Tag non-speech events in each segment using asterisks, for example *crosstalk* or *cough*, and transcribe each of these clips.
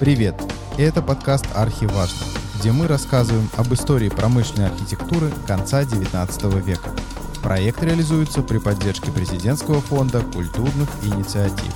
Привет! Это подкаст «Архиважно», где мы рассказываем об истории промышленной архитектуры конца XIX века. Проект реализуется при поддержке Президентского фонда культурных инициатив.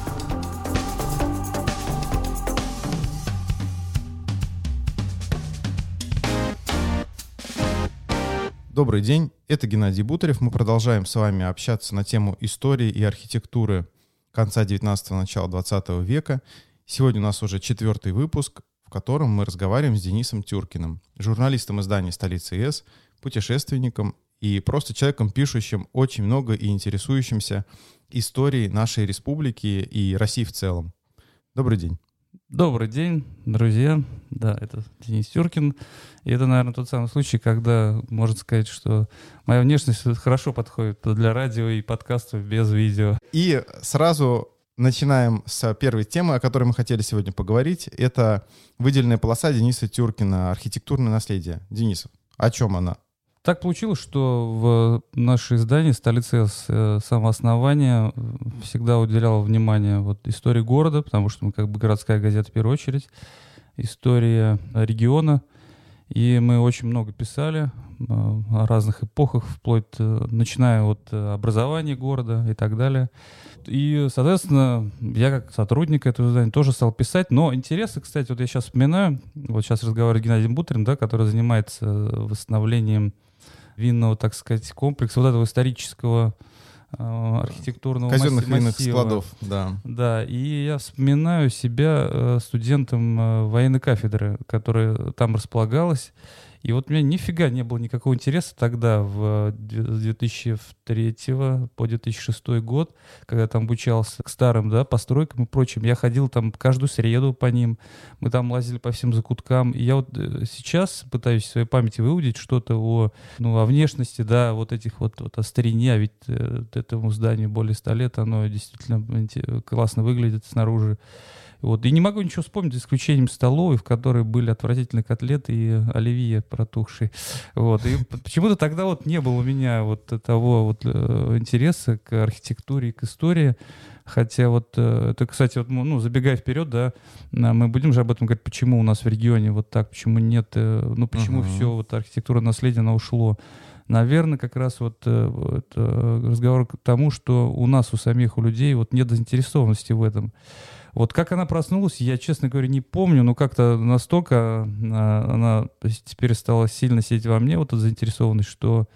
Добрый день, это Геннадий Бутарев. Мы продолжаем с вами общаться на тему истории и архитектуры конца 19-го, начала 20 века. Сегодня у нас уже четвертый выпуск, в котором мы разговариваем с Денисом Тюркиным, журналистом издания «Столица ЕС», путешественником и просто человеком, пишущим очень много и интересующимся историей нашей республики и России в целом. Добрый день. Добрый день, друзья. Да, это Денис Тюркин. И это, наверное, тот самый случай, когда можно сказать, что моя внешность хорошо подходит для радио и подкастов без видео. И сразу начинаем с первой темы, о которой мы хотели сегодня поговорить. Это выделенная полоса Дениса Тюркина «Архитектурное наследие». Денис, о чем она? Так получилось, что в наше издание «Столица э, самого основания» всегда уделяло внимание вот истории города, потому что мы как бы городская газета в первую очередь, история региона. И мы очень много писали э, о разных эпохах, вплоть, э, начиная от образования города и так далее. И, соответственно, я как сотрудник этого издания тоже стал писать. Но интересы, кстати, вот я сейчас вспоминаю, вот сейчас разговариваю с Геннадием Бутрин, да, который занимается восстановлением винного, так сказать, комплекса, вот этого исторического э, архитектурного Казенных массива. винных складов, да. Да, и я вспоминаю себя э, студентом э, военной кафедры, которая там располагалась. И вот у меня нифига не было никакого интереса тогда, в 2003 по 2006 год, когда там обучался к старым да, постройкам и прочим. Я ходил там каждую среду по ним, мы там лазили по всем закуткам. И я вот э, сейчас пытаюсь в своей памяти выудить что-то о, ну, о внешности, да, вот этих вот, вот о старине, а ведь э, этому зданию более 100 лет, оно действительно классно выглядит снаружи. Вот. И не могу ничего вспомнить, за исключением столовой, в которой были отвратительные котлеты и оливье протухшие. Вот. И почему-то тогда вот не было у меня вот того вот э, интереса к архитектуре и к истории. Хотя вот э, это, кстати, вот, ну, забегая вперед, да, мы будем же об этом говорить, почему у нас в регионе вот так, почему нет, э, ну, почему uh-huh. все вот архитектура наследия, она ушло. Наверное, как раз вот это разговор к тому, что у нас, у самих, у людей вот нет заинтересованности в этом. Вот как она проснулась, я, честно говоря, не помню, но как-то настолько а, она теперь стала сильно сидеть во мне, вот эта заинтересованность, что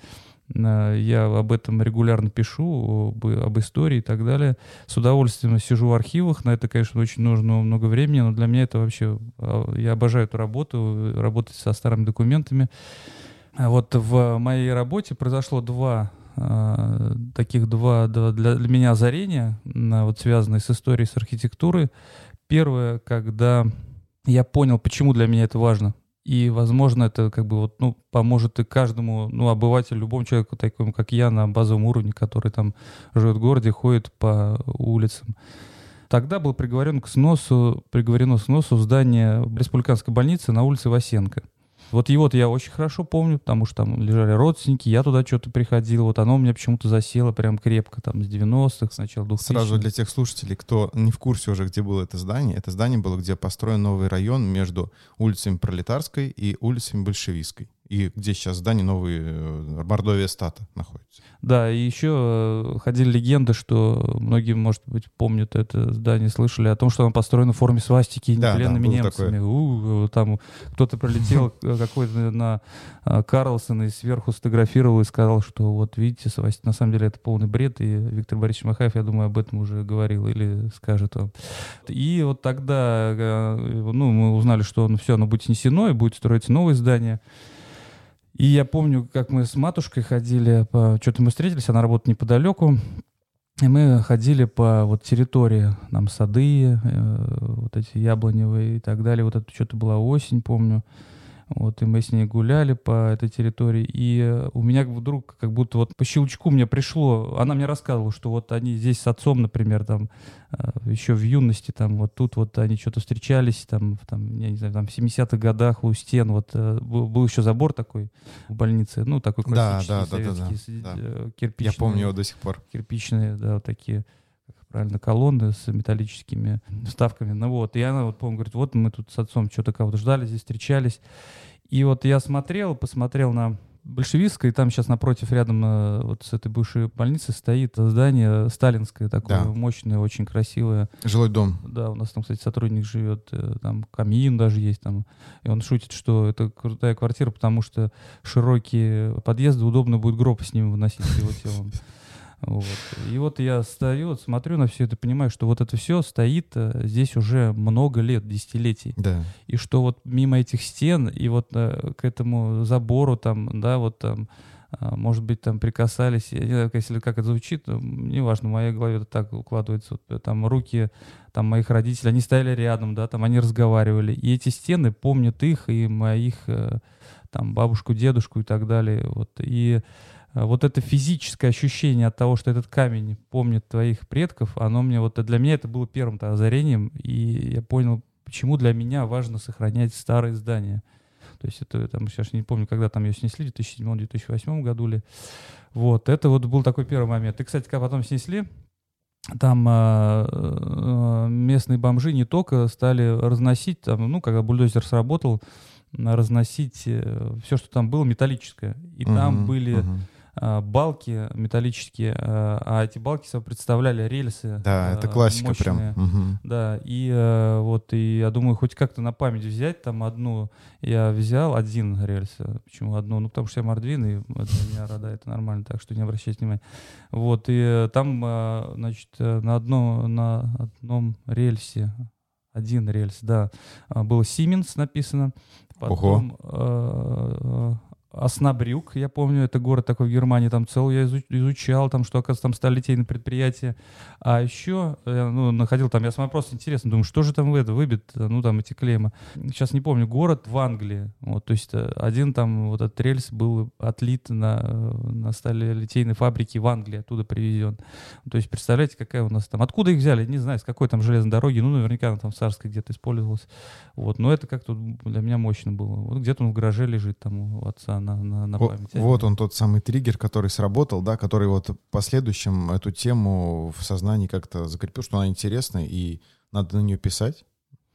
а, я об этом регулярно пишу, об, об истории и так далее. С удовольствием сижу в архивах. На это, конечно, очень нужно много времени, но для меня это вообще... А, я обожаю эту работу, работать со старыми документами. Вот в моей работе произошло два таких два, два для, для меня озарения, вот связанные с историей, с архитектурой. Первое, когда я понял, почему для меня это важно. И, возможно, это как бы вот, ну, поможет и каждому, ну, обывателю, любому человеку, такому, как я, на базовом уровне, который там живет в городе, ходит по улицам. Тогда был приговорен к сносу, приговорено к сносу здание республиканской больницы на улице Васенко. Вот его-то я очень хорошо помню, потому что там лежали родственники, я туда что-то приходил, вот оно у меня почему-то засело прям крепко, там, с 90-х, сначала 2000 Сразу для тех слушателей, кто не в курсе уже, где было это здание, это здание было, где построен новый район между улицами Пролетарской и улицами Большевистской и где сейчас здание новый э, Мордовия Стата находится. Да, и еще э, ходили легенды, что многие, может быть, помнят это здание, слышали о том, что оно построено в форме свастики да, пленными да, немцами. У, там кто-то пролетел *laughs* э, какой-то на Карлсон и сверху сфотографировал и сказал, что вот видите, свастик, на самом деле это полный бред, и Виктор Борисович Махаев, я думаю, об этом уже говорил или скажет он. И вот тогда ну, мы узнали, что ну, все, оно будет снесено, и будет строиться новое здание. И я помню, как мы с матушкой ходили, что-то мы встретились, она работает неподалеку, и мы ходили по вот территории, нам сады, э, вот эти яблоневые и так далее. Вот это что-то была осень, помню. Вот, и мы с ней гуляли по этой территории, и э, у меня вдруг как будто вот по щелчку мне пришло, она мне рассказывала, что вот они здесь с отцом, например, там, э, еще в юности, там, вот тут вот они что-то встречались, там, там, я не знаю, там, в 70-х годах у стен, вот, э, был, был еще забор такой в больнице, ну, такой классический, да, да, советский, да, да, да. кирпичный. Я помню его до сих пор. Кирпичные, да, вот такие правильно, колонны с металлическими вставками. Ну вот, и она вот, помню, говорит, вот мы тут с отцом что-то кого-то ждали, здесь встречались. И вот я смотрел, посмотрел на Большевистская, и там сейчас напротив, рядом э, вот с этой бывшей больницей стоит здание сталинское, такое да. мощное, очень красивое. Жилой дом. Да, у нас там, кстати, сотрудник живет, э, там камин даже есть там. И он шутит, что это крутая квартира, потому что широкие подъезды, удобно будет гроб с ним выносить его телом. Вот. И вот я стою, смотрю на все это, понимаю, что вот это все стоит э, здесь уже много лет, десятилетий. Да. И что вот мимо этих стен и вот э, к этому забору там, да, вот там, э, может быть, там прикасались, я не знаю, если как это звучит, неважно, в моей голове это так укладывается, вот, э, там руки там моих родителей, они стояли рядом, да, там они разговаривали, и эти стены помнят их и моих э, там бабушку, дедушку и так далее, вот, и вот это физическое ощущение от того, что этот камень помнит твоих предков, оно мне вот для меня это было первым озарением, и я понял, почему для меня важно сохранять старые здания. То есть это там сейчас не помню, когда там ее снесли, в 2007-2008 году ли. Вот, это вот был такой первый момент. И, кстати, когда потом снесли, там э, местные бомжи не только стали разносить, там, ну, когда бульдозер сработал, разносить э, все, что там было металлическое. И uh-huh, там были а, балки металлические, а, а эти балки представляли рельсы. Да, это классика мощные. прям. Угу. Да, и э, вот и я думаю, хоть как-то на память взять там одну. Я взял один рельс. Почему одну? Ну, потому что я мордвин, и это меня рада, это нормально, так что не обращайте внимания. Вот, и э, там, э, значит, на, одно, на одном рельсе один рельс, да, было Siemens написано. Потом Ого. Оснабрюк, я помню, это город такой в Германии, там целый я изучал, там, что, оказывается, там сталилитейное предприятие. А еще, я, ну, находил там, я смотрел, просто интересно, думаю, что же там это выбит, ну, там эти клеймы. Сейчас не помню, город в Англии, вот, то есть э, один там вот этот рельс был отлит на, на сталилитейной фабрике в Англии, оттуда привезен. То есть, представляете, какая у нас там, откуда их взяли, не знаю, с какой там железной дороги, ну, наверняка она там в Царской где-то использовалась. Вот, но это как-то для меня мощно было. Вот где-то он в гараже лежит там у отца на, на, на память. Вот, он тот самый триггер, который сработал, да, который вот в последующем эту тему в сознании как-то закрепил, что она интересна и надо на нее писать.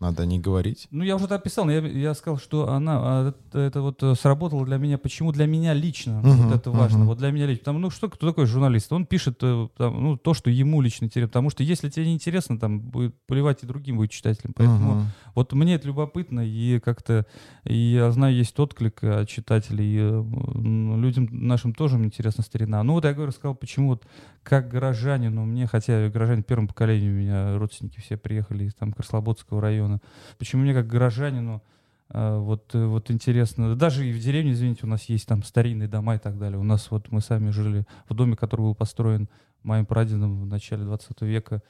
Надо не говорить. Ну, я уже это описал, я, я сказал, что она, а, это, это вот э, сработало для меня. Почему для меня лично uh-huh, вот это важно? Uh-huh. Вот для меня лично. Потому, ну, что кто такой журналист? Он пишет э, там, ну, то, что ему лично интересно. Потому что если тебе не интересно, там, будет поливать и другим будет читателям. Поэтому uh-huh. вот мне это любопытно, и как-то, и я знаю, есть отклик от читателей, и, ну, людям нашим тоже интересна старина. Ну, вот я говорю, сказал, почему вот как горожанину, мне, хотя горожане первым поколением у меня родственники все приехали из там Краслободского района, почему мне как горожанину э, вот, э, вот интересно, даже и в деревне, извините, у нас есть там старинные дома и так далее. У нас вот мы сами жили в доме, который был построен моим прадедом в начале 20 века,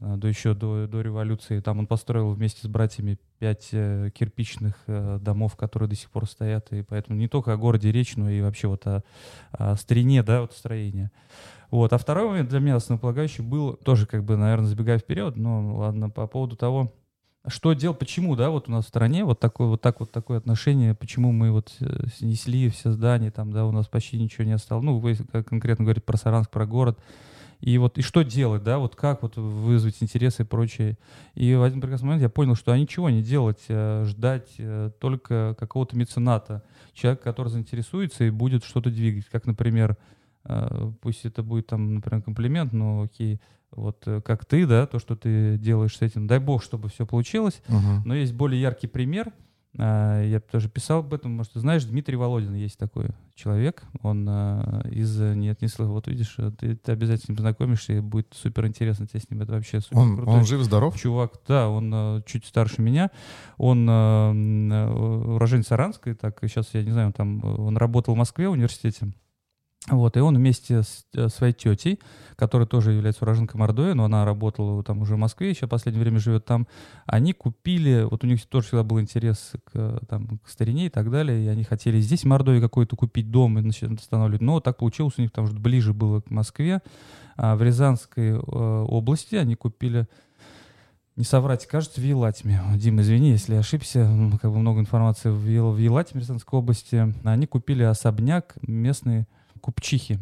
э, до еще до, до революции. Там он построил вместе с братьями пять кирпичных домов, которые до сих пор стоят. И поэтому не только о городе речь, но и вообще вот о, о старине, да, вот строения. Вот. А второй момент для меня основополагающий был, тоже как бы, наверное, забегая вперед, но ладно, по поводу того, что делать, почему, да, вот у нас в стране вот такое вот так вот такое отношение, почему мы вот э, снесли все здания, там, да, у нас почти ничего не осталось. Ну, вы конкретно говорите про Саранск, про город. И вот и что делать, да, вот как вот вызвать интересы и прочее. И в один прекрасный момент я понял, что а ничего не делать, а ждать э, только какого-то мецената, человека, который заинтересуется и будет что-то двигать. Как, например, пусть это будет там, например, комплимент, но окей, вот э, как ты, да, то, что ты делаешь с этим, дай бог, чтобы все получилось. Uh-huh. Но есть более яркий пример. А, я тоже писал об этом, может, ты знаешь, Дмитрий Володин есть такой человек. Он из «Нет, не слышал». Вот видишь, э, ты, ты обязательно с ним познакомишься, и будет супер интересно тебе с ним. Это вообще супер он, крутой. Он жив-здоров? Чувак, да, он чуть старше меня. Он уроженец Саранской, так, сейчас, я не знаю, он там, он работал в Москве в университете. Вот, и он вместе с э, своей тетей, которая тоже является уроженкой Мордовии, но она работала там уже в Москве, еще в последнее время живет там, они купили, вот у них тоже всегда был интерес к, там, к старине и так далее, и они хотели здесь в Мордовии какой-то купить дом и начать останавливать, но так получилось у них, потому что ближе было к Москве, а в Рязанской э, области они купили не соврать, кажется, в Елатиме. Дим, извини, если я ошибся, как бы много информации в, в Елатиме, Рязанской области. Они купили особняк местные купчихи.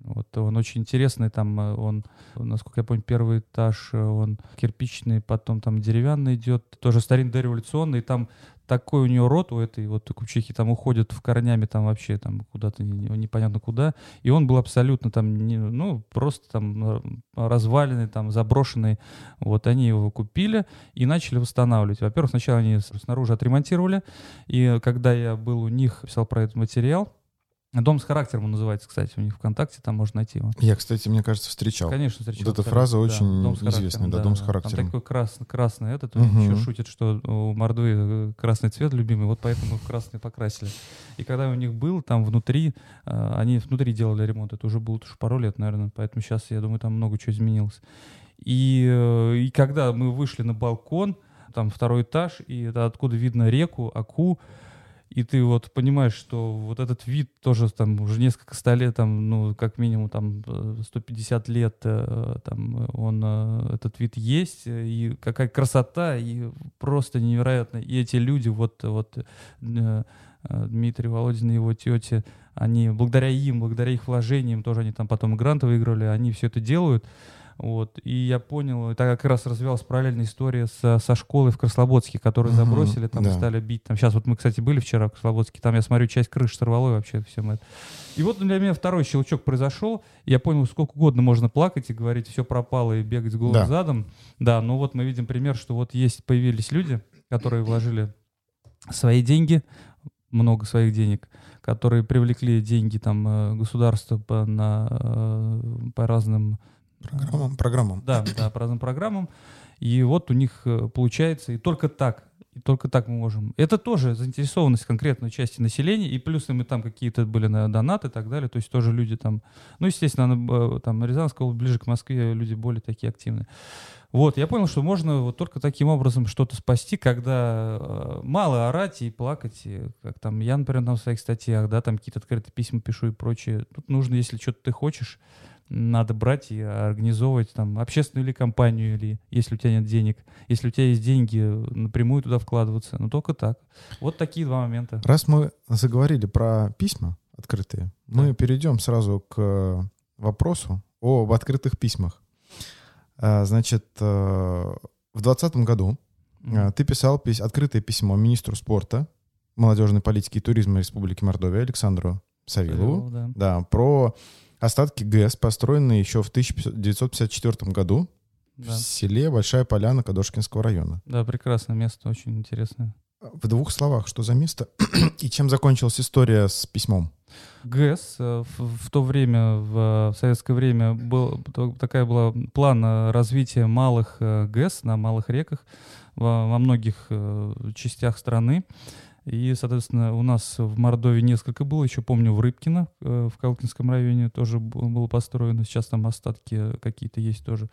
Вот он очень интересный, там э, он, насколько я помню, первый этаж, э, он кирпичный, потом там деревянный идет, тоже старинный дореволюционный, и там такой у нее рот у этой вот кучихи там уходит в корнями там вообще там куда-то непонятно куда. И он был абсолютно там, не, ну, просто там разваленный, там заброшенный. Вот они его купили и начали восстанавливать. Во-первых, сначала они снаружи отремонтировали. И когда я был у них, писал про этот материал, Дом с характером он называется, кстати, у них ВКонтакте, там можно найти его. Я, кстати, мне кажется, встречал. Конечно, встречал. Вот эта фраза да, очень дом известная, да, дом с характером. Там такой красный, красный этот, угу. еще шутит, что у Мордвы э, красный цвет любимый, вот поэтому в красный покрасили. И когда у них был, там внутри, э, они внутри делали ремонт, это уже было уж пару лет, наверное, поэтому сейчас, я думаю, там много чего изменилось. И, э, и когда мы вышли на балкон, там второй этаж, и это откуда видно реку, Аку, и ты вот понимаешь, что вот этот вид тоже там уже несколько ста лет, там, ну, как минимум там 150 лет э, там он, э, этот вид есть, и какая красота, и просто невероятно. И эти люди, вот, вот э, Дмитрий Володин и его тети, они благодаря им, благодаря их вложениям, тоже они там потом гранты выиграли, они все это делают. Вот. И я понял, это как раз развивалась параллельная история со, со школой в Краслободске, которую uh-huh, забросили, там да. стали бить. Там, сейчас вот мы, кстати, были вчера в Краслободске, там я смотрю, часть крыши сорвало вообще всем это. И вот для меня второй щелчок произошел. Я понял, сколько угодно можно плакать и говорить, все пропало и бегать с голым да. задом. Да, но вот мы видим пример, что вот есть, появились люди, которые вложили свои деньги, много своих денег, которые привлекли деньги там э, государства по, на, э, по разным Программам, программам. Да, да, по разным программам. И вот у них э, получается, и только так, и только так мы можем. Это тоже заинтересованность конкретной части населения, и плюс мы там какие-то были на донаты и так далее, то есть тоже люди там, ну, естественно, э, там Рязанская область, ближе к Москве, люди более такие активные. Вот, я понял, что можно вот только таким образом что-то спасти, когда э, мало орать и плакать, и, как там я, например, там в своих статьях, да, там какие-то открытые письма пишу и прочее. Тут нужно, если что-то ты хочешь, надо брать и организовывать там общественную или компанию, или если у тебя нет денег. Если у тебя есть деньги, напрямую туда вкладываться. Но только так. Вот такие два момента. Раз мы заговорили про письма открытые, да. мы перейдем сразу к вопросу об открытых письмах. А, значит, э, в 2020 году ты писал пись открытое письмо министру спорта, молодежной политики и туризма Республики Мордовия Александру Савилову, Савилову да. Да, про Остатки ГЭС построены еще в 1954 году да. в селе Большая Поляна Кадошкинского района. Да, прекрасное место, очень интересное. В двух словах, что за место *clears throat* и чем закончилась история с письмом? ГЭС э, в, в то время, в, в советское время, был, такая была план развития малых э, ГЭС на малых реках во, во многих э, частях страны. И, соответственно, у нас в Мордовии несколько было. Еще помню, в Рыбкино, э, в Калкинском районе тоже было построено. Сейчас там остатки какие-то есть тоже.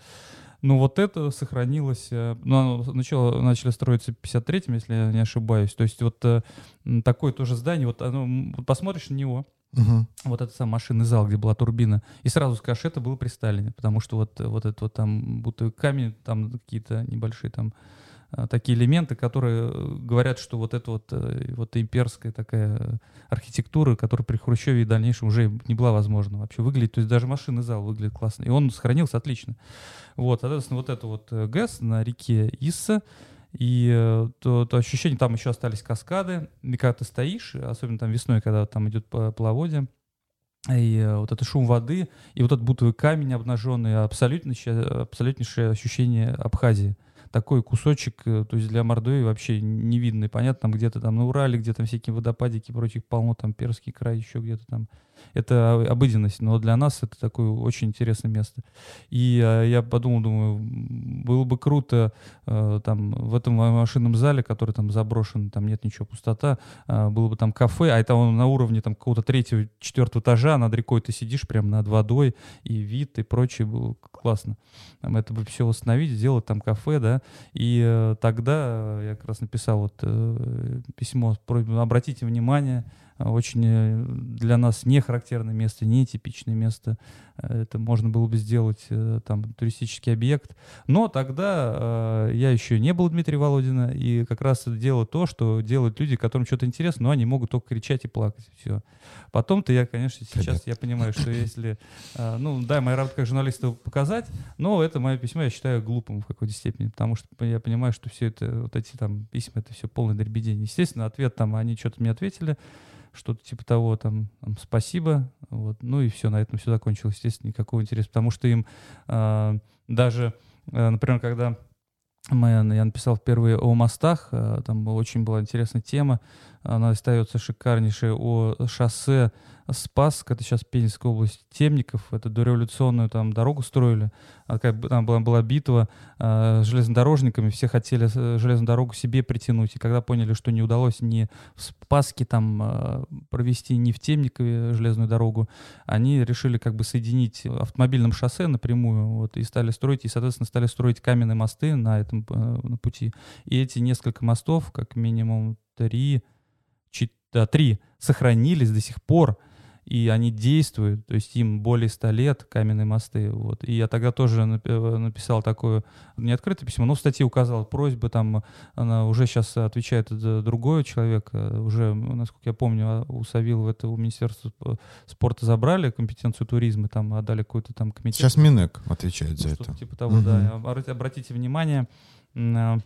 Но вот это сохранилось. Э, ну, начало, начали строиться в 53-м, если я не ошибаюсь. То есть вот э, такое тоже здание. Вот оно, посмотришь на него, Угу. Вот этот сам машинный зал, где была турбина. И сразу скажешь, это было при Сталине, потому что вот, вот это вот там будто камень, там какие-то небольшие там Э, такие элементы, которые э, говорят, что вот эта вот, э, вот имперская такая архитектура, которая при Хрущеве и дальнейшем уже не была возможна вообще выглядеть. То есть даже машинный зал выглядит классно. И он сохранился отлично. Вот, соответственно, вот это вот ГЭС на реке Исса, и то, то ощущение, там еще остались каскады, и когда ты стоишь, особенно там весной, когда там идет половодье, и вот это шум воды, и вот этот бутовый камень обнаженный, абсолютнейшее, абсолютнейшее ощущение Абхазии такой кусочек, э, то есть для Мордовии вообще не видно. И понятно, там где-то там на Урале, где там всякие водопадики прочих полно, там Перский край еще где-то там. Это обыденность, но для нас это такое очень интересное место. И э, я подумал, думаю, было бы круто э, там в этом машинном зале, который там заброшен, там нет ничего, пустота, э, было бы там кафе, а это он на уровне там какого-то третьего, четвертого этажа, над рекой ты сидишь прямо над водой, и вид, и прочее было классно. Это бы все восстановить, сделать там кафе, да, и тогда я как раз написал вот письмо, обратите внимание, очень для нас не характерное место, не типичное место. Это можно было бы сделать там туристический объект. Но тогда я еще не был Дмитрий Володина, и как раз делал то, что делают люди, которым что-то интересно, но они могут только кричать и плакать. Все. Потом-то я, конечно, сейчас Ребят. я понимаю, что если... Ну, да, моя работа как журналиста показать, но это мое письмо я считаю глупым в какой-то степени, потому что я понимаю, что все это, вот эти там письма, это все полное дребедень. Естественно, ответ там, они что-то мне ответили, что-то типа того, там, там спасибо, вот, ну и все, на этом все закончилось, естественно, никакого интереса, потому что им э, даже, э, например, когда мы, я написал впервые о мостах, э, там очень была интересная тема, она остается шикарнейшая, о шоссе Спасск, это сейчас Пензенская область, Темников, это дореволюционную там дорогу строили, а там была, была битва э, железнодорожниками, все хотели э, железную дорогу себе притянуть, и когда поняли, что не удалось ни в Спаске там э, провести, ни в Темникове железную дорогу, они решили как бы соединить автомобильным шоссе напрямую, вот, и стали строить, и, соответственно, стали строить каменные мосты на этом э, на пути. И эти несколько мостов, как минимум три, да, три, сохранились до сих пор, и они действуют, то есть им более 100 лет, каменные мосты, вот. И я тогда тоже написал такое, не открытое письмо, но в статье указал просьбы, там, она уже сейчас отвечает другой человек, э, уже, насколько я помню, а, у Савилова это у Министерства спорта забрали компетенцию туризма, там отдали какой-то там комитет. Сейчас Минэк отвечает за это. Типа того, угу. да. Обратите внимание, а,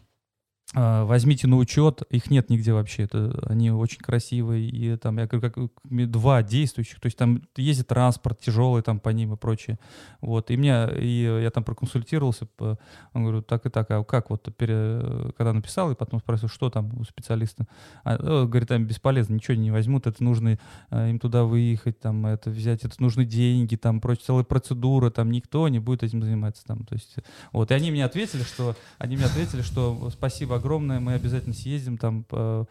возьмите на учет, их нет нигде вообще, это, они очень красивые, и там, я говорю, как два действующих, то есть там ездит транспорт тяжелый там по ним и прочее, вот, и мне, и я там проконсультировался, он говорит, так и так, а как вот, пере, когда написал, и потом спросил, что там у специалиста, а, говорит, там бесполезно, ничего не возьмут, это нужно а, им туда выехать, там, это взять, это нужны деньги, там, прочее, целая процедура, там, никто не будет этим заниматься, там, то есть, вот, и они мне ответили, что, они мне ответили, что спасибо огромное, мы обязательно съездим, там э,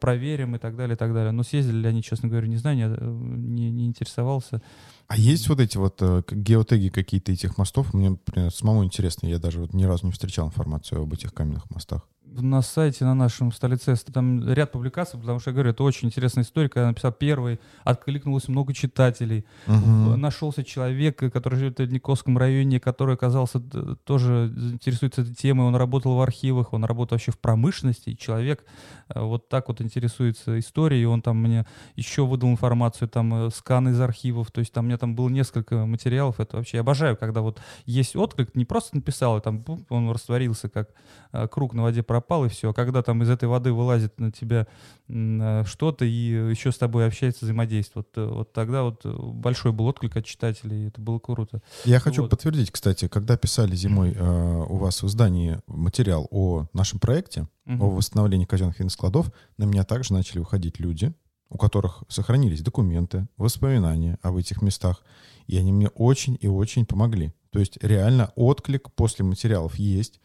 проверим и так далее, и так далее. Но съездили ли они, честно говоря, не знаю, не, э, не, не интересовался. А есть вот эти вот э, геотеги какие-то этих мостов? Мне, например, самому интересно, я даже вот ни разу не встречал информацию об этих каменных мостах на сайте, на нашем столице, там ряд публикаций, потому что, я говорю, это очень интересная история, когда я написал первый, откликнулось много читателей. Угу. Нашелся человек, который живет в Никосском районе, который оказался тоже интересуется этой темой, он работал в архивах, он работал вообще в промышленности, и человек э, вот так вот интересуется историей, он там мне еще выдал информацию, там э, сканы из архивов, то есть там у меня там было несколько материалов, это вообще я обожаю, когда вот есть отклик, не просто написал, и там он растворился, как э, круг на воде пропал, и все. А когда там из этой воды вылазит на тебя э, что-то и еще с тобой общается, взаимодействует, вот, э, вот тогда вот большой был отклик от читателей, это было круто. Я хочу вот. подтвердить, кстати, когда писали зимой э, у вас в издании материал о нашем проекте, угу. о восстановлении казенных винскладов, на меня также начали выходить люди, у которых сохранились документы, воспоминания об этих местах, и они мне очень и очень помогли. То есть реально отклик после материалов есть.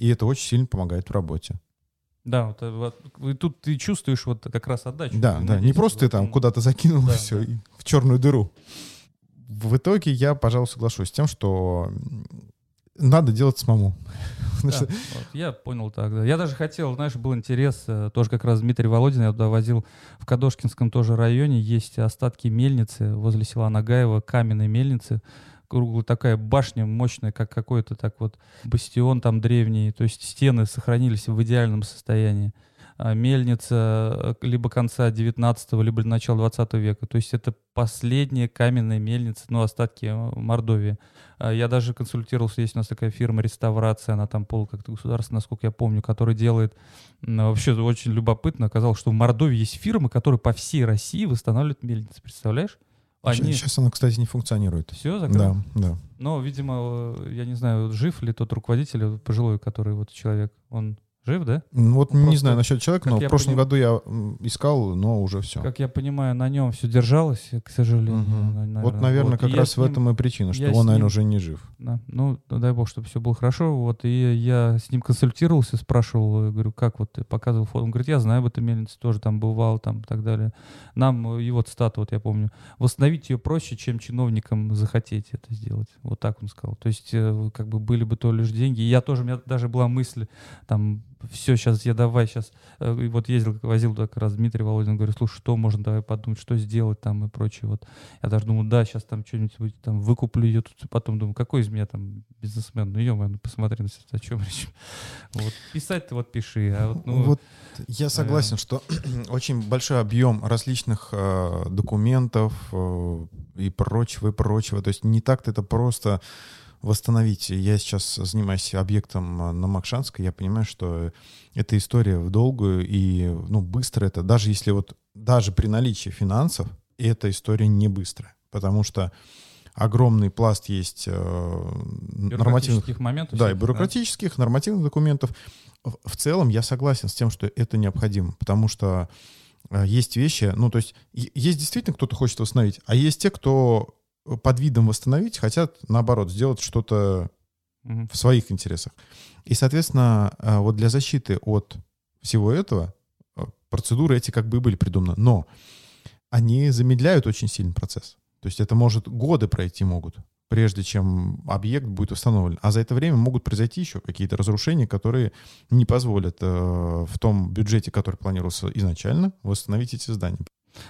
И это очень сильно помогает в работе. Да, вот, э, вот, тут ты чувствуешь вот как раз отдачу. Да, да, не просто ты там куда-то закинул да, все да. в черную дыру. В итоге я, пожалуй, соглашусь с тем, что надо делать самому. *laughs* Да, вот, я понял так, да. Я даже хотел, знаешь, был интерес, э, тоже как раз Дмитрий Володин, я туда возил в Кадошкинском тоже районе, есть остатки мельницы возле села Нагаева, каменной мельницы, круглая такая башня мощная, как какой-то так вот бастион там древний. То есть стены сохранились в идеальном состоянии. А мельница э, либо конца 19 либо начала 20 века. То есть это последняя каменная мельница, ну, остатки э, Мордовии. А я даже консультировался, есть у нас такая фирма реставрация, она там пол как-то государство, насколько я помню, которая делает, вообще очень любопытно, оказалось, что в Мордовии есть фирмы, которые по всей России восстанавливают мельницы, представляешь? Они... Сейчас она, кстати, не функционирует. Все закрыто? Да, да. Но, видимо, я не знаю, жив ли тот руководитель пожилой, который вот человек, он Жив, да? Вот ну, не знаю насчет человека, но в прошлом поним... году я искал, но уже все. Как я понимаю, на нем все держалось, к сожалению. Угу. Наверное. Вот, наверное, вот. как и раз в этом и причина, что он, наверное, ним... уже не жив. Да. Ну, дай бог, чтобы все было хорошо. Вот, и я с ним консультировался, спрашивал, говорю, как вот ты показывал фото. Он говорит, я знаю об этом мельнице, тоже там бывал, там и так далее. Нам его цитата, вот я помню, восстановить ее проще, чем чиновникам захотеть это сделать. Вот так он сказал. То есть, э, как бы были бы то лишь деньги. И я тоже, у меня даже была мысль, там, все, сейчас я давай, сейчас, э, вот ездил, возил как раз Дмитрий Володин, говорю, слушай, что можно, давай подумать, что сделать там и прочее, вот. Я даже думаю, да, сейчас там что-нибудь там выкуплю ее, тут потом думаю, какой из меня там бизнесмен, ну, ё ну, посмотри, на о чем речь. *laughs* Вот, писать ты вот пиши, а вот, ну, вот я согласен, что *clears throat* очень большой объем различных э, документов э, и прочего, и прочего, то есть не так-то это просто восстановить. Я сейчас занимаюсь объектом э, на Макшанской, я понимаю, что эта история в долгую и ну, быстро это, даже если вот, даже при наличии финансов, эта история не быстрая, потому что огромный пласт есть э, нормативных моментов. Да, и бюрократических, да? нормативных документов. В, в целом я согласен с тем, что это необходимо, потому что э, есть вещи, ну то есть есть действительно кто-то хочет восстановить, а есть те, кто под видом восстановить, хотят, наоборот, сделать что-то угу. в своих интересах. И, соответственно, э, вот для защиты от всего этого э, процедуры эти как бы были придуманы. Но они замедляют очень сильный процесс. То есть это может годы пройти могут, прежде чем объект будет установлен. А за это время могут произойти еще какие-то разрушения, которые не позволят э, в том бюджете, который планировался изначально, восстановить эти здания.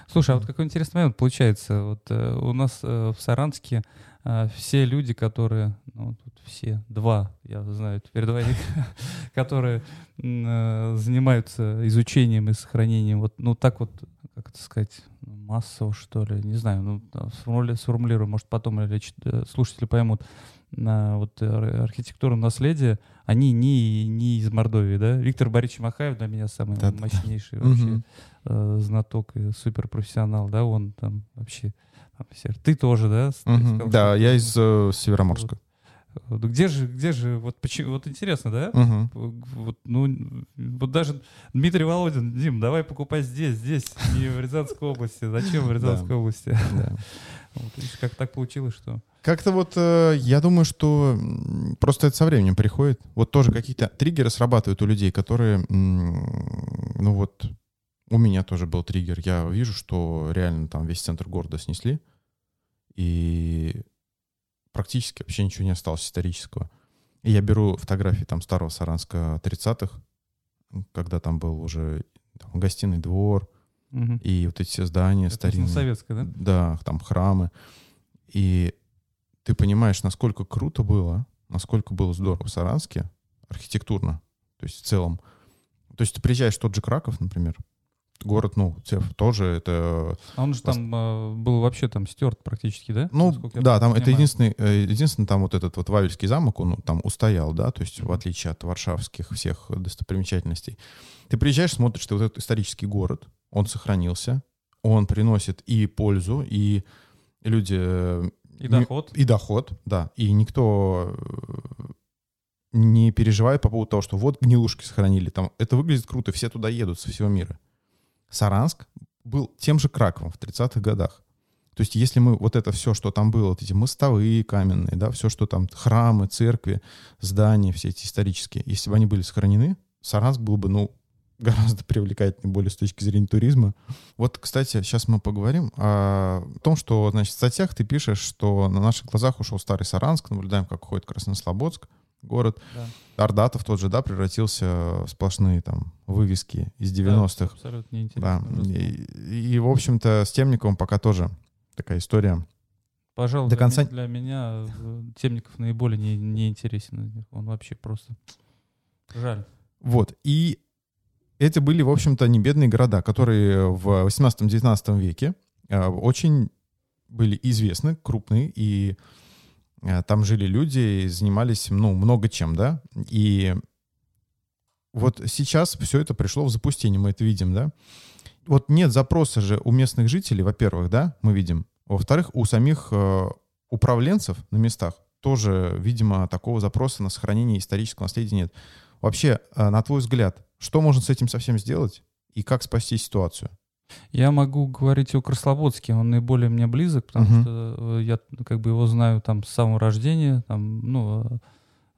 Слушай, а вот какой интересный момент получается. Вот э, у нас э, в Саранске э, все люди, которые, ну, тут все, два, я знаю теперь двоих, *laughs* которые э, занимаются изучением и сохранением, вот, ну, так вот, как это сказать, массово, что ли, не знаю, ну, сформулирую, сформулирую может, потом или э, слушатели поймут, на вот архитектуру наследия, они не, не из Мордовии, да? Виктор Борисович Махаев для меня самый да, мощнейший да. вообще э, знаток и суперпрофессионал, да, он там вообще... Ты тоже, да? Угу. Сказал, да, я из э, Североморска. Вот. Где же, где же, вот почему, вот интересно, да? Угу. Вот, ну, вот даже Дмитрий Володин, Дим, давай покупай здесь, здесь, не в Рязанской области. Зачем в Рязанской области? *laughs* Вот, как так получилось, что... Как-то вот э, я думаю, что просто это со временем приходит. Вот тоже какие-то триггеры срабатывают у людей, которые, ну вот, у меня тоже был триггер. Я вижу, что реально там весь центр города снесли, и практически вообще ничего не осталось исторического. И я беру фотографии там старого Саранска 30-х, когда там был уже там, гостиный двор, угу. и вот эти все здания Это старинные. Советское, да? Да, там храмы. И ты понимаешь, насколько круто было, насколько было здорово в Саранске архитектурно, то есть в целом. То есть ты приезжаешь в тот же Краков, например, город, ну, тоже это... А он же там э, был вообще там стерт практически, да? Ну, да, там это единственный, э, единственный там вот этот вот Вавельский замок, он там устоял, да, то есть в отличие от варшавских всех достопримечательностей. Ты приезжаешь, смотришь, ты вот этот исторический город, он сохранился, он приносит и пользу, и люди и доход. И доход, да. И никто э, не переживает по поводу того, что вот гнилушки сохранили. Там, это выглядит круто, все туда едут со всего мира. Саранск был тем же Краковом в 30-х годах. То есть если мы вот это все, что там было, вот эти мостовые каменные, да, все, что там, храмы, церкви, здания, все эти исторические, если бы они были сохранены, Саранск был бы, ну, гораздо привлекательнее более с точки зрения туризма. Вот, кстати, сейчас мы поговорим о том, что, значит, в статьях ты пишешь, что на наших глазах ушел старый Саранск, наблюдаем, как уходит Краснослободск, город. Да. Ардатов тот же, да, превратился в сплошные там вывески из 90-х. Да, абсолютно неинтересно. Да. И, и, в общем-то, с Темниковым пока тоже такая история. Пожалуй, До конца... для меня э, Темников наиболее не, не интересен. Он вообще просто... Жаль. Вот. И эти были, в общем-то, не бедные города, которые в 18-19 веке э, очень были известны, крупные, и э, там жили люди, и занимались, ну, много чем, да, и вот сейчас все это пришло в запустение, мы это видим, да. Вот нет запроса же у местных жителей, во-первых, да, мы видим. Во-вторых, у самих э, управленцев на местах тоже, видимо, такого запроса на сохранение исторического наследия нет. Вообще, на твой взгляд, что можно с этим совсем сделать и как спасти ситуацию? Я могу говорить о Краслободске, он наиболее мне близок, потому uh-huh. что э, я как бы его знаю там с самого рождения, там, ну, э,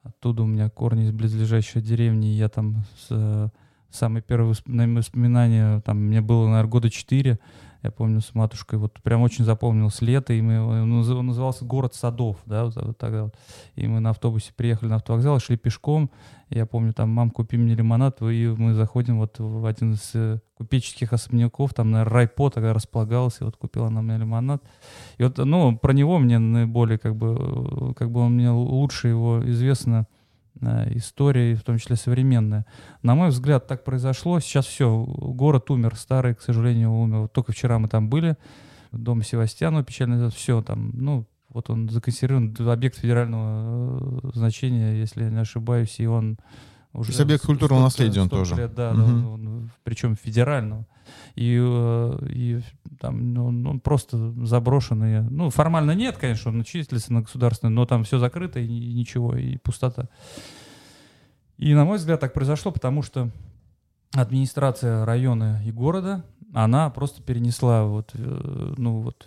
оттуда у меня корни из близлежащей деревни, я там с, самые первые воспоминания, там, мне было, наверное, года четыре, я помню, с матушкой, вот прям очень запомнилось лето, и мы, он назывался «Город садов», да, вот тогда вот. И мы на автобусе приехали на автовокзал, шли пешком, я помню, там, мам, купи мне лимонад, и мы заходим вот в один из э, купеческих особняков, там, на Райпо тогда располагался, вот купила нам мне лимонад. И вот, ну, про него мне наиболее, как бы, как бы он мне лучше его известно, э, история, в том числе современная. На мой взгляд, так произошло. Сейчас все, город умер, старый, к сожалению, умер. Вот только вчера мы там были, дом Севастьянова, печально, все там, ну, вот он законсервирован, объект федерального э, значения, если я не ошибаюсь, и он уже... Объект культурного наследия он тоже. Лет, да, угу. он, он, причем федерального. И, э, и там ну, он, он просто заброшенный. Ну, формально нет, конечно, он числится на государственный, но там все закрыто и, и ничего, и пустота. И, на мой взгляд, так произошло, потому что администрация района и города, она просто перенесла вот, э, ну, вот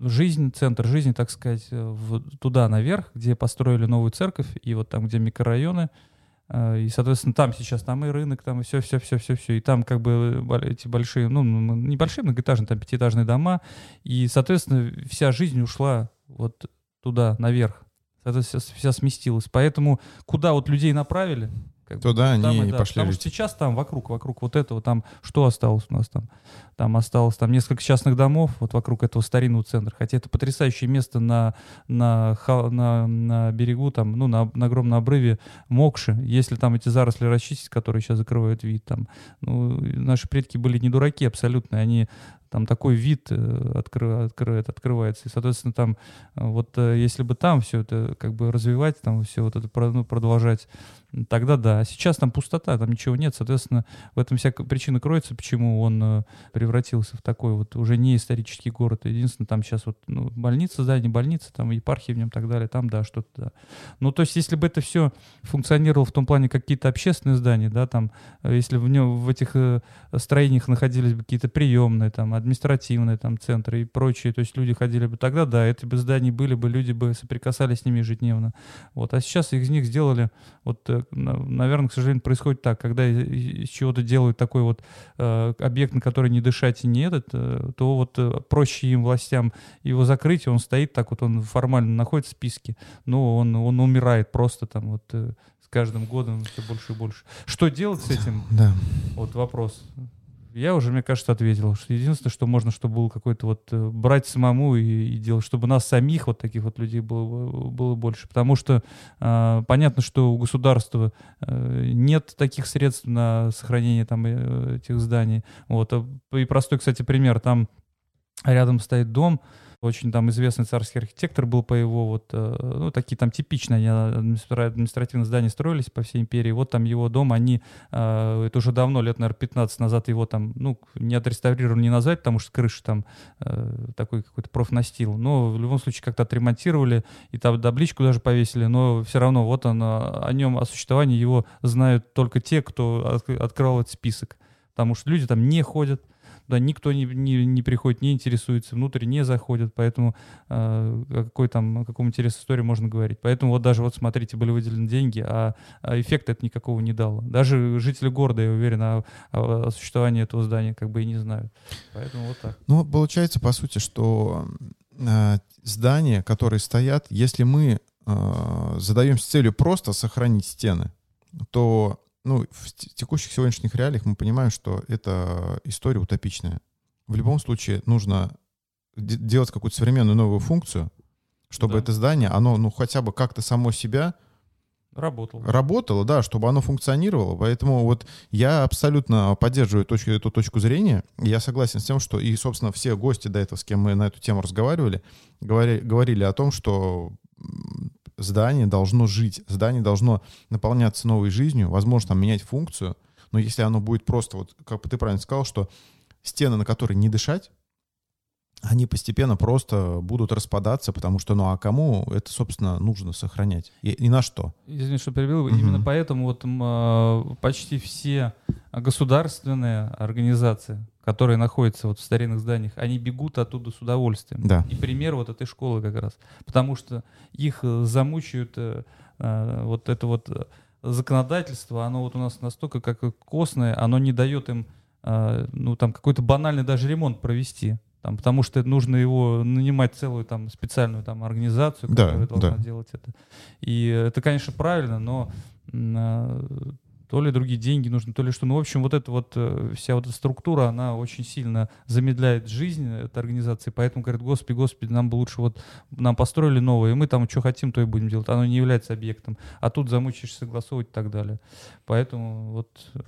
жизнь, центр жизни, так сказать, э, в, туда наверх, где построили новую церковь, и вот там, где микрорайоны, э, и, соответственно, там сейчас там и рынок, там и все, все, все, все, все. И там как бы эти большие, ну, небольшие многоэтажные, там пятиэтажные дома. И, соответственно, вся жизнь ушла вот туда, наверх. Это вся, вся сместилась. Поэтому куда вот людей направили, как Туда бы, они там, да, пошли. Потому что сейчас там вокруг, вокруг вот этого, там что осталось у нас там? Там осталось там несколько частных домов вот вокруг этого старинного центра. Хотя это потрясающее место на, на, на, на берегу, там, ну, на, на огромном обрыве Мокши. Если там эти заросли расчистить, которые сейчас закрывают вид, там, ну, наши предки были не дураки абсолютно. Они там такой вид э, откры, открывает, открывается. И, соответственно, там э, вот э, если бы там все это как бы развивать, там все вот это ну, продолжать, тогда да. А сейчас там пустота, там ничего нет. Соответственно, в этом вся причина кроется, почему он превратился в такой вот уже не исторический город. Единственное, там сейчас вот ну, больница, здание больница, там епархия в нем и так далее, там, да, что-то, да. Ну, то есть, если бы это все функционировало в том плане какие-то общественные здания, да, там, если в нем, в этих строениях находились бы какие-то приемные, там, административные там центры и прочие, то есть люди ходили бы тогда, да, это бы здания были бы, люди бы соприкасались с ними ежедневно. Вот. А сейчас из них сделали, вот, э, наверное, к сожалению, происходит так, когда из чего-то делают такой вот э, объект, на который не дышать и не этот, э, то вот э, проще им, властям, его закрыть, он стоит так вот, он формально находится в списке, но он, он умирает просто там вот э, с каждым годом все больше и больше. Что делать с этим? Да. Вот вопрос я уже, мне кажется, ответил, что единственное, что можно, чтобы был какой-то вот э, брать самому и, и делать, чтобы нас самих вот таких вот людей было, было больше. Потому что э, понятно, что у государства э, нет таких средств на сохранение там э, этих зданий. Вот. А, и простой, кстати, пример. Там рядом стоит дом, очень там известный царский архитектор был по его вот, э, ну, такие там типичные административные здания строились по всей империи. Вот там его дом, они, э, это уже давно, лет, наверное, 15 назад его там, ну, не отреставрировали, не назвать, потому что крыша там э, такой какой-то профнастил. Но в любом случае как-то отремонтировали, и там табличку даже повесили, но все равно вот он, о нем, о существовании его знают только те, кто открывал этот список. Потому что люди там не ходят, да, никто не, не, не приходит, не интересуется, внутрь не заходят, поэтому э, какой там, о каком интересной истории можно говорить. Поэтому вот даже вот смотрите, были выделены деньги, а, а эффекта это никакого не дало. Даже жители города, я уверен, о, о, о существовании этого здания как бы и не знают. Поэтому вот так. Ну, получается, по сути, что э, здания, которые стоят, если мы э, задаемся целью просто сохранить стены, то ну, в текущих сегодняшних реалиях мы понимаем, что это история утопичная. В любом случае нужно делать какую-то современную новую функцию, чтобы да. это здание, оно, ну, хотя бы как-то само себя работало. Работало, да, чтобы оно функционировало. Поэтому вот я абсолютно поддерживаю точку, эту точку зрения. Я согласен с тем, что и, собственно, все гости до этого, с кем мы на эту тему разговаривали, говорили, говорили о том, что здание должно жить, здание должно наполняться новой жизнью, возможно, там менять функцию, но если оно будет просто, вот как ты правильно сказал, что стены, на которые не дышать, они постепенно просто будут распадаться, потому что, ну а кому это, собственно, нужно сохранять? И, и на что? Извини, что перебил. Угу. Именно поэтому вот э, почти все государственные организации, которые находятся вот в старинных зданиях, они бегут оттуда с удовольствием. Да. И пример вот этой школы как раз. Потому что их э, замучают э, э, вот это вот законодательство, оно вот у нас настолько как костное, оно не дает им э, ну, там какой-то банальный даже ремонт провести. Там, потому что нужно его нанимать целую там специальную там организацию, которая Да, должна да. делать это. И это, конечно, правильно, но а, то ли другие деньги нужны, то ли что. Ну, в общем, вот эта вот э, вся вот эта структура, она очень сильно замедляет жизнь этой организации. Поэтому говорят, господи, господи, нам бы лучше вот, нам построили новое, и мы там что хотим, то и будем делать. Оно не является объектом. А тут замучаешься согласовывать и так далее. Поэтому вот э,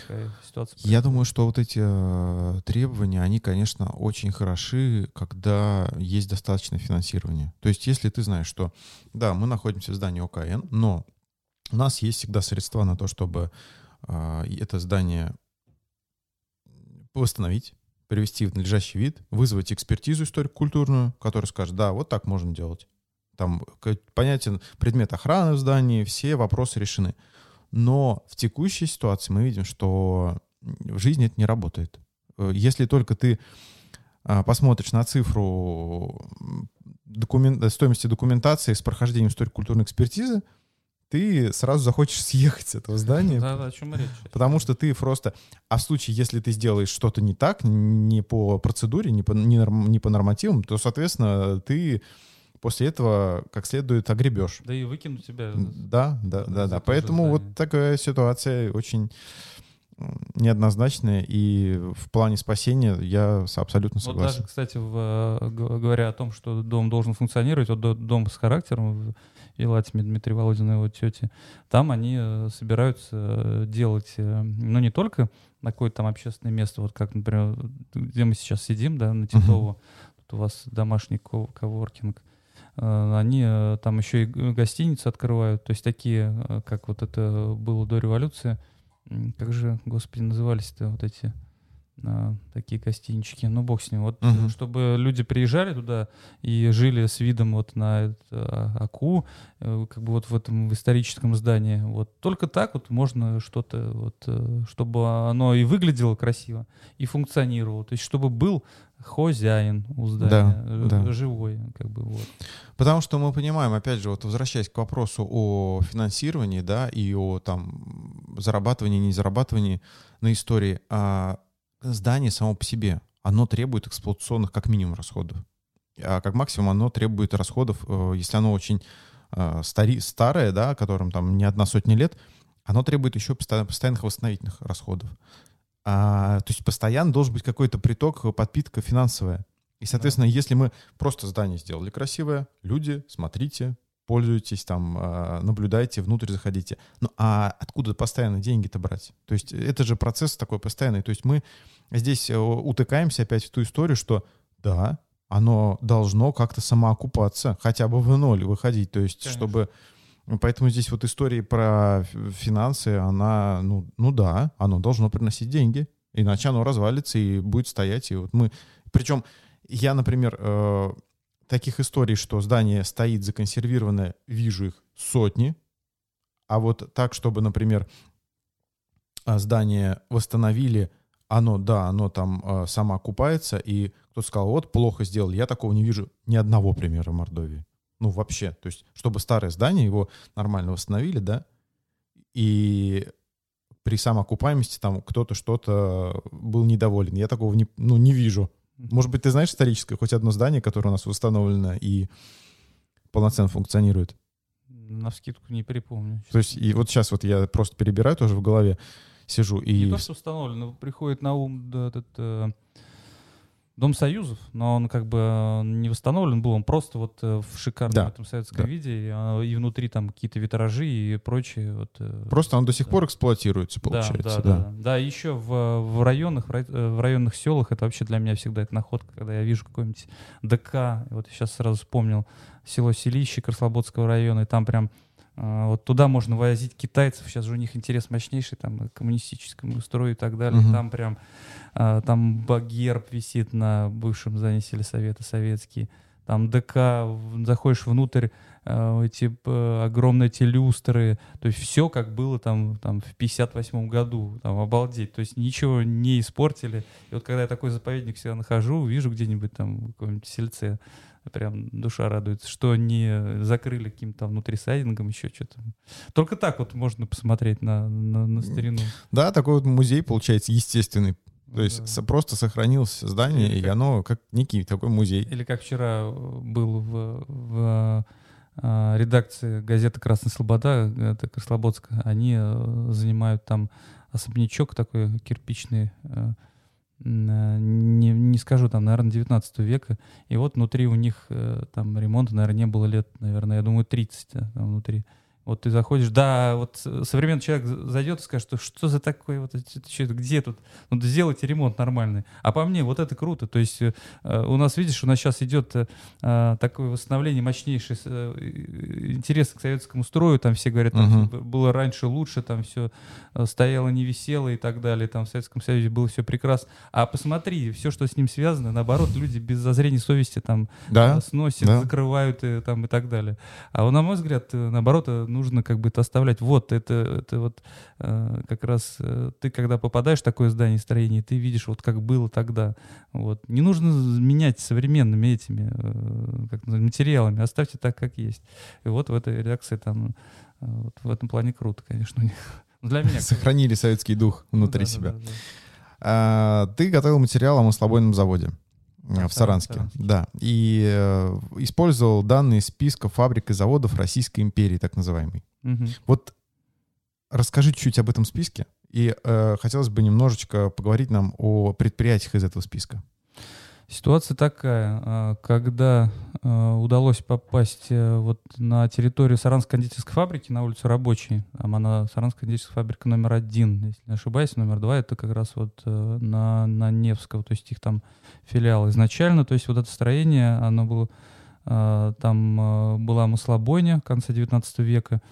такая ситуация. Я думаю, что вот эти э, требования, они, конечно, очень хороши, когда есть достаточное финансирование. То есть, если ты знаешь, что, да, мы находимся в здании ОКН, но у нас есть всегда средства на то, чтобы э, это здание восстановить, привести в надлежащий вид, вызвать экспертизу историко-культурную, которая скажет, да, вот так можно делать. Там понятен предмет охраны в здании, все вопросы решены. Но в текущей ситуации мы видим, что в жизни это не работает. Если только ты а, посмотришь на цифру м, докумен- э, стоимости документации с прохождением историко-культурной экспертизы, ты сразу захочешь *laughs* съехать с этого здания, Да, да, о чем речь. Потому что ты просто... А в случае, если ты сделаешь что-то не так, не по процедуре, не по, не норм- не по нормативам, то, соответственно, ты после этого как следует огребешь. Да и выкинуть тебя. Да, да, да, да. Поэтому вот здание. такая ситуация очень неоднозначная, и в плане спасения я абсолютно Вот согласен. даже, кстати, в, э, говоря о том, что дом должен функционировать, вот до- дом с характером в Елатиме Дмитрий Володин и его тети, там они э, собираются э, делать, ну, не только на какое-то там общественное место, вот как, например, где мы сейчас сидим, да, на Титово, тут у вас домашний ко- коворкинг, они э, там еще и гостиницы открывают, то есть такие, э, как вот это было до революции, как же, господи, назывались-то вот эти а, такие гостинички, ну бог с ним. Вот э, чтобы люди приезжали туда и жили с видом вот на это, а, Аку, э, как бы вот в этом в историческом здании. Вот только так вот можно что-то вот, э, чтобы оно и выглядело красиво и функционировало, то есть чтобы был хозяин у здания, э, да. живой, как бы вот. Потому что мы понимаем, опять же, вот возвращаясь к вопросу о финансировании, да, и о там зарабатывании, не зарабатывании на истории, а здание само по себе, оно требует эксплуатационных как минимум расходов. А как максимум оно требует расходов, э, если оно очень э, стари, старое, да, которым там не одна сотня лет, оно требует еще постоянных восстановительных расходов. А, то есть постоянно должен быть какой-то приток, подпитка финансовая. И, соответственно, если мы просто здание сделали красивое, люди, смотрите, пользуйтесь, там, а, наблюдайте, внутрь заходите. Ну, а откуда постоянно деньги-то брать? То есть это же процесс такой постоянный. То есть мы здесь э, утыкаемся опять в ту историю, что да, оно должно как-то самоокупаться, хотя бы в ноль выходить. То есть, Конечно. чтобы... Поэтому здесь вот история про финансы, она, ну, ну да, оно должно приносить деньги, иначе оно развалится и будет стоять. И вот мы... Причем я, например, э, таких историй, что здание стоит законсервированное, вижу их сотни. А вот так, чтобы, например, а, здание восстановили, оно, да, оно там э, самоокупается, и кто-то сказал, вот, плохо сделали. Я такого не вижу ни одного примера в Мордовии. Ну, вообще. То есть, чтобы старое здание, его нормально восстановили, да, и при самоокупаемости там кто-то что-то был недоволен. Я такого не, ну, не вижу. Может быть, ты знаешь историческое хоть одно здание, которое у нас восстановлено и полноценно функционирует? На вскидку не припомню. То есть, и вот сейчас вот я просто перебираю тоже в голове, сижу и... Не то, что установлено, приходит на ум да, этот э, Дом Союзов, но он как бы э, не восстановлен был, он просто вот э, в шикарном Да, этом советском да. виде, и, а, и внутри там какие-то витражи и прочее. Вот, э, Просто он до сих да. пор эксплуатируется, Да, получается. да, да, да. Да, еще в, в районах, в рай- в районных селах это вообще для меня всегда это находка, когда я вижу какой-нибудь ДК, вот сейчас сразу вспомнил село Селище Краслободского района, и там прям вот туда можно возить китайцев, сейчас же у них интерес мощнейший, там, к коммунистическому строю и так далее, Мгм. там прям, э, там ба- герб висит на бывшем здании сельсовета советский, там ДК, заходишь внутрь, э, эти огромные эти люстры, то есть все как было там, там в 58 году, там обалдеть, то есть ничего не испортили. И вот когда я такой заповедник себя нахожу, вижу где-нибудь там в каком-нибудь сельце, прям душа радуется, что не закрыли каким-то там внутрисайдингом, еще что-то. Только так вот можно посмотреть на, на, на старину. Да, такой вот музей получается естественный. То есть да. просто сохранилось здание, Или и как... оно как некий такой музей. Или как вчера э, был в, в э, редакции газеты «Красная Слобода», это Краслободска, они э, занимают там особнячок такой кирпичный, не, не скажу, там, наверное, 19 века. И вот внутри у них там ремонта, наверное, не было лет, наверное, я думаю, 30 там внутри. Вот ты заходишь, да, вот современный человек зайдет и скажет, что, что за такое, вот что, где тут, ну сделайте ремонт нормальный. А по мне, вот это круто. То есть э, у нас, видишь, у нас сейчас идет э, такое восстановление мощнейшее, э, интерес к советскому строю, там все говорят, там, uh-huh. было раньше лучше, там все э, стояло, не висело и так далее, там в Советском Союзе было все прекрасно. А посмотри, все, что с ним связано, наоборот, люди без зазрения совести там да? сносят, да. закрывают и, там, и так далее. А на мой взгляд, наоборот, нужно как бы это оставлять. Вот, это, это вот э, как раз э, ты, когда попадаешь в такое здание, строение, ты видишь вот как было тогда. Вот. Не нужно менять современными этими э, как материалами, оставьте так, как есть. И вот в этой редакции там э, вот в этом плане круто, конечно, у них. *laughs* Для меня. Сохранили советский дух внутри да, себя. Да, да, да. А, ты готовил материал о маслобойном заводе. В Саранске, Саранске, да. И э, использовал данные списка фабрик и заводов Российской империи, так называемый. Угу. Вот расскажи чуть-чуть об этом списке. И э, хотелось бы немножечко поговорить нам о предприятиях из этого списка. Ситуация такая, а, когда а, удалось попасть э, вот на территорию Саранской кондитерской фабрики на улицу Рабочей, там она Саранская кондитерская фабрика номер один, если не ошибаюсь, номер два это как раз вот э, на, на Невского, то есть их там филиал изначально, то есть вот это строение, оно было, а, там была маслобойня конца 19 века,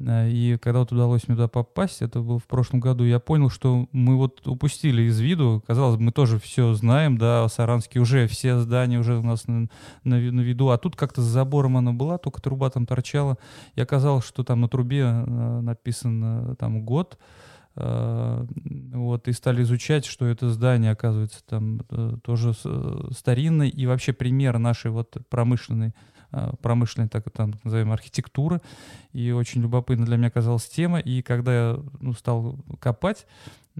и когда вот удалось мне туда попасть, это было в прошлом году, я понял, что мы вот упустили из виду, казалось бы, мы тоже все знаем, да, Саранске уже все здания уже у нас на, на, на виду, а тут как-то с забором она была, только труба там торчала, и оказалось, что там на трубе э, написан там год, э, вот, и стали изучать, что это здание, оказывается, там тоже старинное, и вообще пример нашей вот промышленной Э, промышленной, так там назовем, архитектуры. И очень любопытно для меня оказалась тема. И когда я ну, стал копать,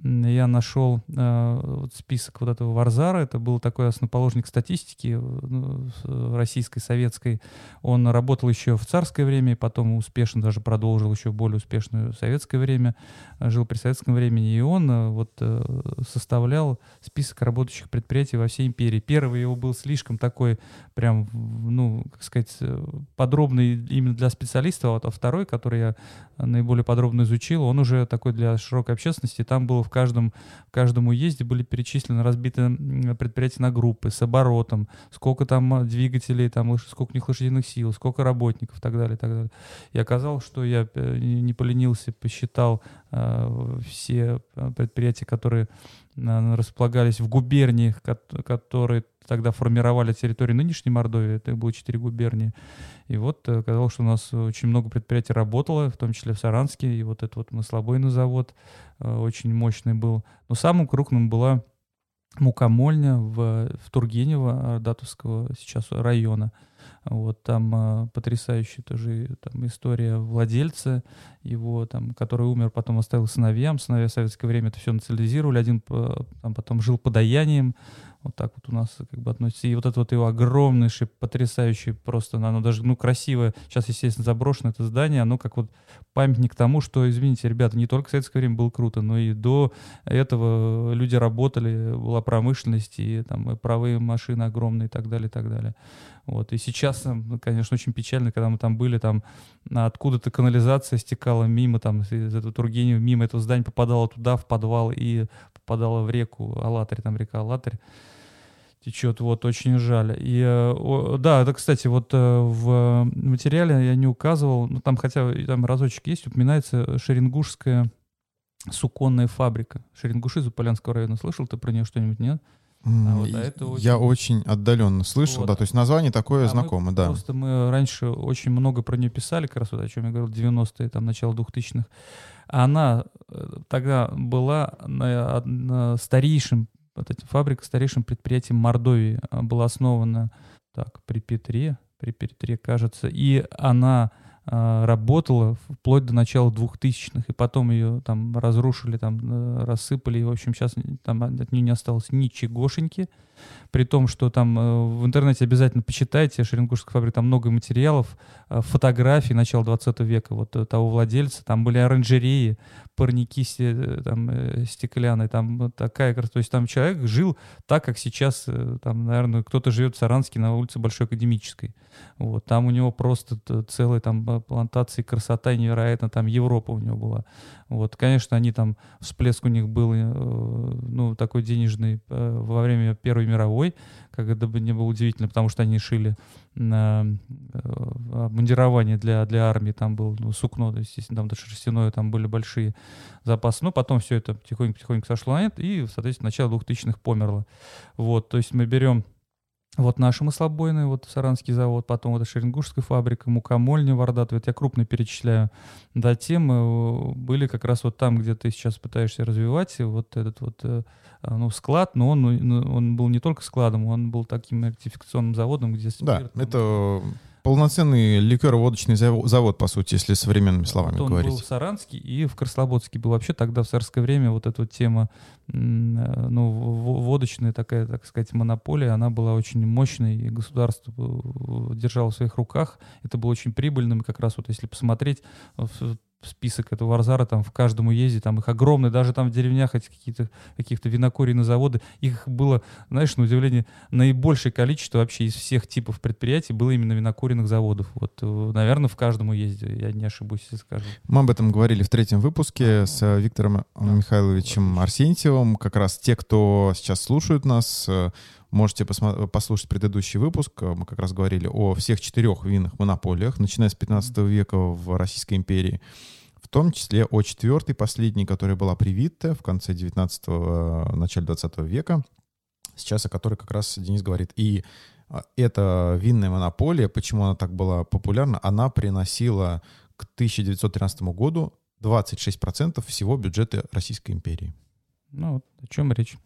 я нашел э, вот список вот этого Варзара. Это был такой основоположник статистики ну, российской, советской. Он работал еще в царское время, потом успешно даже продолжил еще более успешное советское время, жил при советском времени. И он э, вот э, составлял список работающих предприятий во всей империи. Первый его был слишком такой прям, ну, как сказать, э, подробный именно для специалистов, а второй, который я наиболее подробно изучил, он уже такой для широкой общественности. Там было в каждом, в каждом уезде были перечислены, разбиты предприятия на группы с оборотом, сколько там двигателей, там, сколько у них лошадиных сил, сколько работников и так далее, и так далее. И оказалось, что я э, не поленился, посчитал э, все э, предприятия, которые э, располагались в губерниях, которые тогда формировали территорию нынешней Мордовии, это было четыре губернии. И вот оказалось, что у нас очень много предприятий работало, в том числе в Саранске, и вот этот вот маслобойный завод э, очень мощный был. Но самым крупным была мукомольня в, в Тургенево, Датовского сейчас района. Вот там э, потрясающая тоже там история владельца его, там, который умер, потом оставил сыновьям. Сыновья в советское время это все национализировали. Один там, потом жил подаянием. Вот так вот у нас как бы относится. И вот это вот его огромнейший, потрясающий, просто оно даже, ну, красивое. Сейчас, естественно, заброшено это здание. Оно как вот памятник тому, что, извините, ребята, не только в советское время было круто, но и до этого люди работали, была промышленность, и там и правые машины огромные и так далее, и так далее. Вот. И сейчас, ну, конечно, очень печально, когда мы там были, там откуда-то канализация стекала мимо, там, из этого Тургенева, мимо этого здания попадала туда, в подвал, и попадала в реку Алатырь, там река Алатырь течет, вот, очень жаль. И, э, да, это, кстати, вот э, в материале я не указывал, ну, там хотя там разочек есть, упоминается Шеренгушская суконная фабрика. Шеренгуши Заполянского района. Слышал ты про нее что-нибудь, нет? А вот, а это очень... Я очень отдаленно слышал, вот. да, то есть название такое а знакомое, да. Просто мы раньше очень много про нее писали, как раз вот о чем я говорил, 90-е, там, начало 2000-х. Она э, тогда была на, на старейшим, вот эта фабрика старейшим предприятием Мордовии была основана так, при Петре, при Петре, кажется, и она э, работала вплоть до начала 2000-х, и потом ее там разрушили, там э, рассыпали, и, в общем, сейчас там от нее не осталось ничегошеньки, при том, что там э, в интернете обязательно почитайте, Шеренгурская фабрика, там много материалов, э, фотографий начала 20 века вот э, того владельца, там были оранжереи, парники там, стеклянные, там такая, то есть там человек жил так, как сейчас, там, наверное, кто-то живет в Саранске на улице Большой Академической. Вот, там у него просто целая там плантации красота невероятно, там Европа у него была. Вот, конечно, они там, всплеск у них был, ну, такой денежный во время Первой мировой, как это бы не было удивительно, потому что они шили на э, обмундирование для, для армии, там был ну, сукно, то есть, там даже шерстяное, там были большие запасы. Но потом все это потихоньку-потихоньку сошло на нет, и, соответственно, начало 2000-х померло. Вот, то есть мы берем вот наши маслобойные, вот Саранский завод, потом вот Шеренгушская фабрика, мукомольня, Вардат, вот я крупно перечисляю. Да, темы были как раз вот там, где ты сейчас пытаешься развивать, вот этот вот э, ну, склад, но он, ну, он был не только складом, он был таким ретификационным заводом, где... Да, это полноценный ликероводочный завод, по сути, если современными словами вот он говорить. был в Саранске и в Краслободске был. Вообще тогда в царское время вот эта вот тема, э, ну, водочная такая, так сказать, монополия, она была очень мощной, и государство э, держало в своих руках. Это было очень прибыльным, как раз вот если посмотреть, список этого Варзара, там в каждом уезде, там их огромный, даже там в деревнях эти какие-то каких-то винокуренные заводы, их было, знаешь, на удивление, наибольшее количество вообще из всех типов предприятий было именно винокуренных заводов. Вот, э, наверное, в каждом уезде, я не ошибусь, если скажу. Мы об этом говорили в третьем выпуске с э, Виктором да. Михайловичем Арсентьевым. Как раз те, кто сейчас слушают нас, э, Можете послушать предыдущий выпуск. Мы как раз говорили о всех четырех винных монополиях, начиная с 15 века в Российской империи. В том числе о четвертой, последней, которая была привита в конце 19-го, э, начале 20 века, сейчас о которой как раз Денис говорит. И а, эта винная монополия, почему она так была популярна, она приносила к 1913 году 26% всего бюджета Российской империи. Ну, вот о чем речь.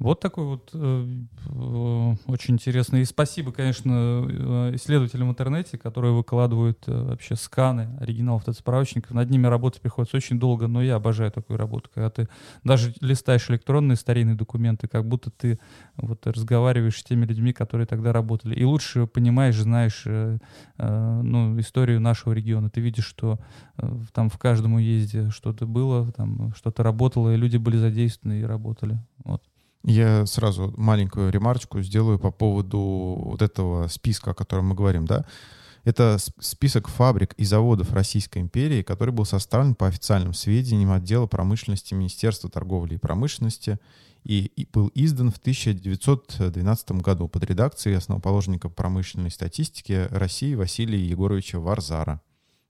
Вот такой вот э, э, очень интересный. И спасибо, конечно, э, исследователям в интернете, которые выкладывают вообще сканы оригиналов этот справочников. Над ними работать приходится очень долго, но я обожаю такую работу, когда ты даже листаешь электронные старинные документы, как будто ты вот разговариваешь с теми людьми, которые тогда работали. И лучше понимаешь, знаешь ну, историю нашего региона. Ты видишь, что там в каждом уезде что-то было, там что-то работало, и люди были задействованы и работали. Вот. Я сразу маленькую ремарочку сделаю по поводу вот этого списка, о котором мы говорим, да. Это список фабрик и заводов Российской империи, который был составлен по официальным сведениям отдела промышленности Министерства торговли и промышленности и, и был издан в 1912 году под редакцией основоположника промышленной статистики России Василия Егоровича Варзара.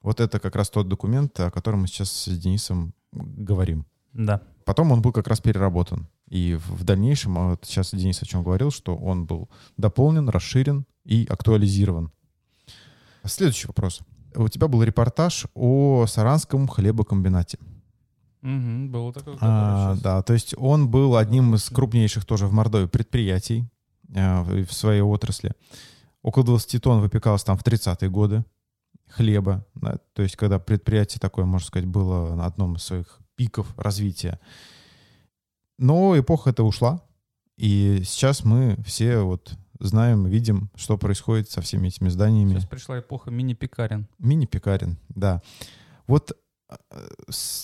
Вот это как раз тот документ, о котором мы сейчас с Денисом говорим. Да. Потом он был как раз переработан. И в дальнейшем, а вот сейчас Денис о чем говорил, что он был дополнен, расширен и актуализирован. Следующий вопрос. У тебя был репортаж о Саранском хлебокомбинате. Угу, было такое. А, да, то есть он был одним из крупнейших тоже в Мордовии предприятий а, в своей отрасли. Около 20 тонн выпекалось там в 30-е годы хлеба. Да, то есть когда предприятие такое, можно сказать, было на одном из своих пиков развития. Но эпоха эта ушла, и сейчас мы все вот знаем, видим, что происходит со всеми этими зданиями. Сейчас пришла эпоха мини-пекарен. Мини-пекарен, да. Вот э,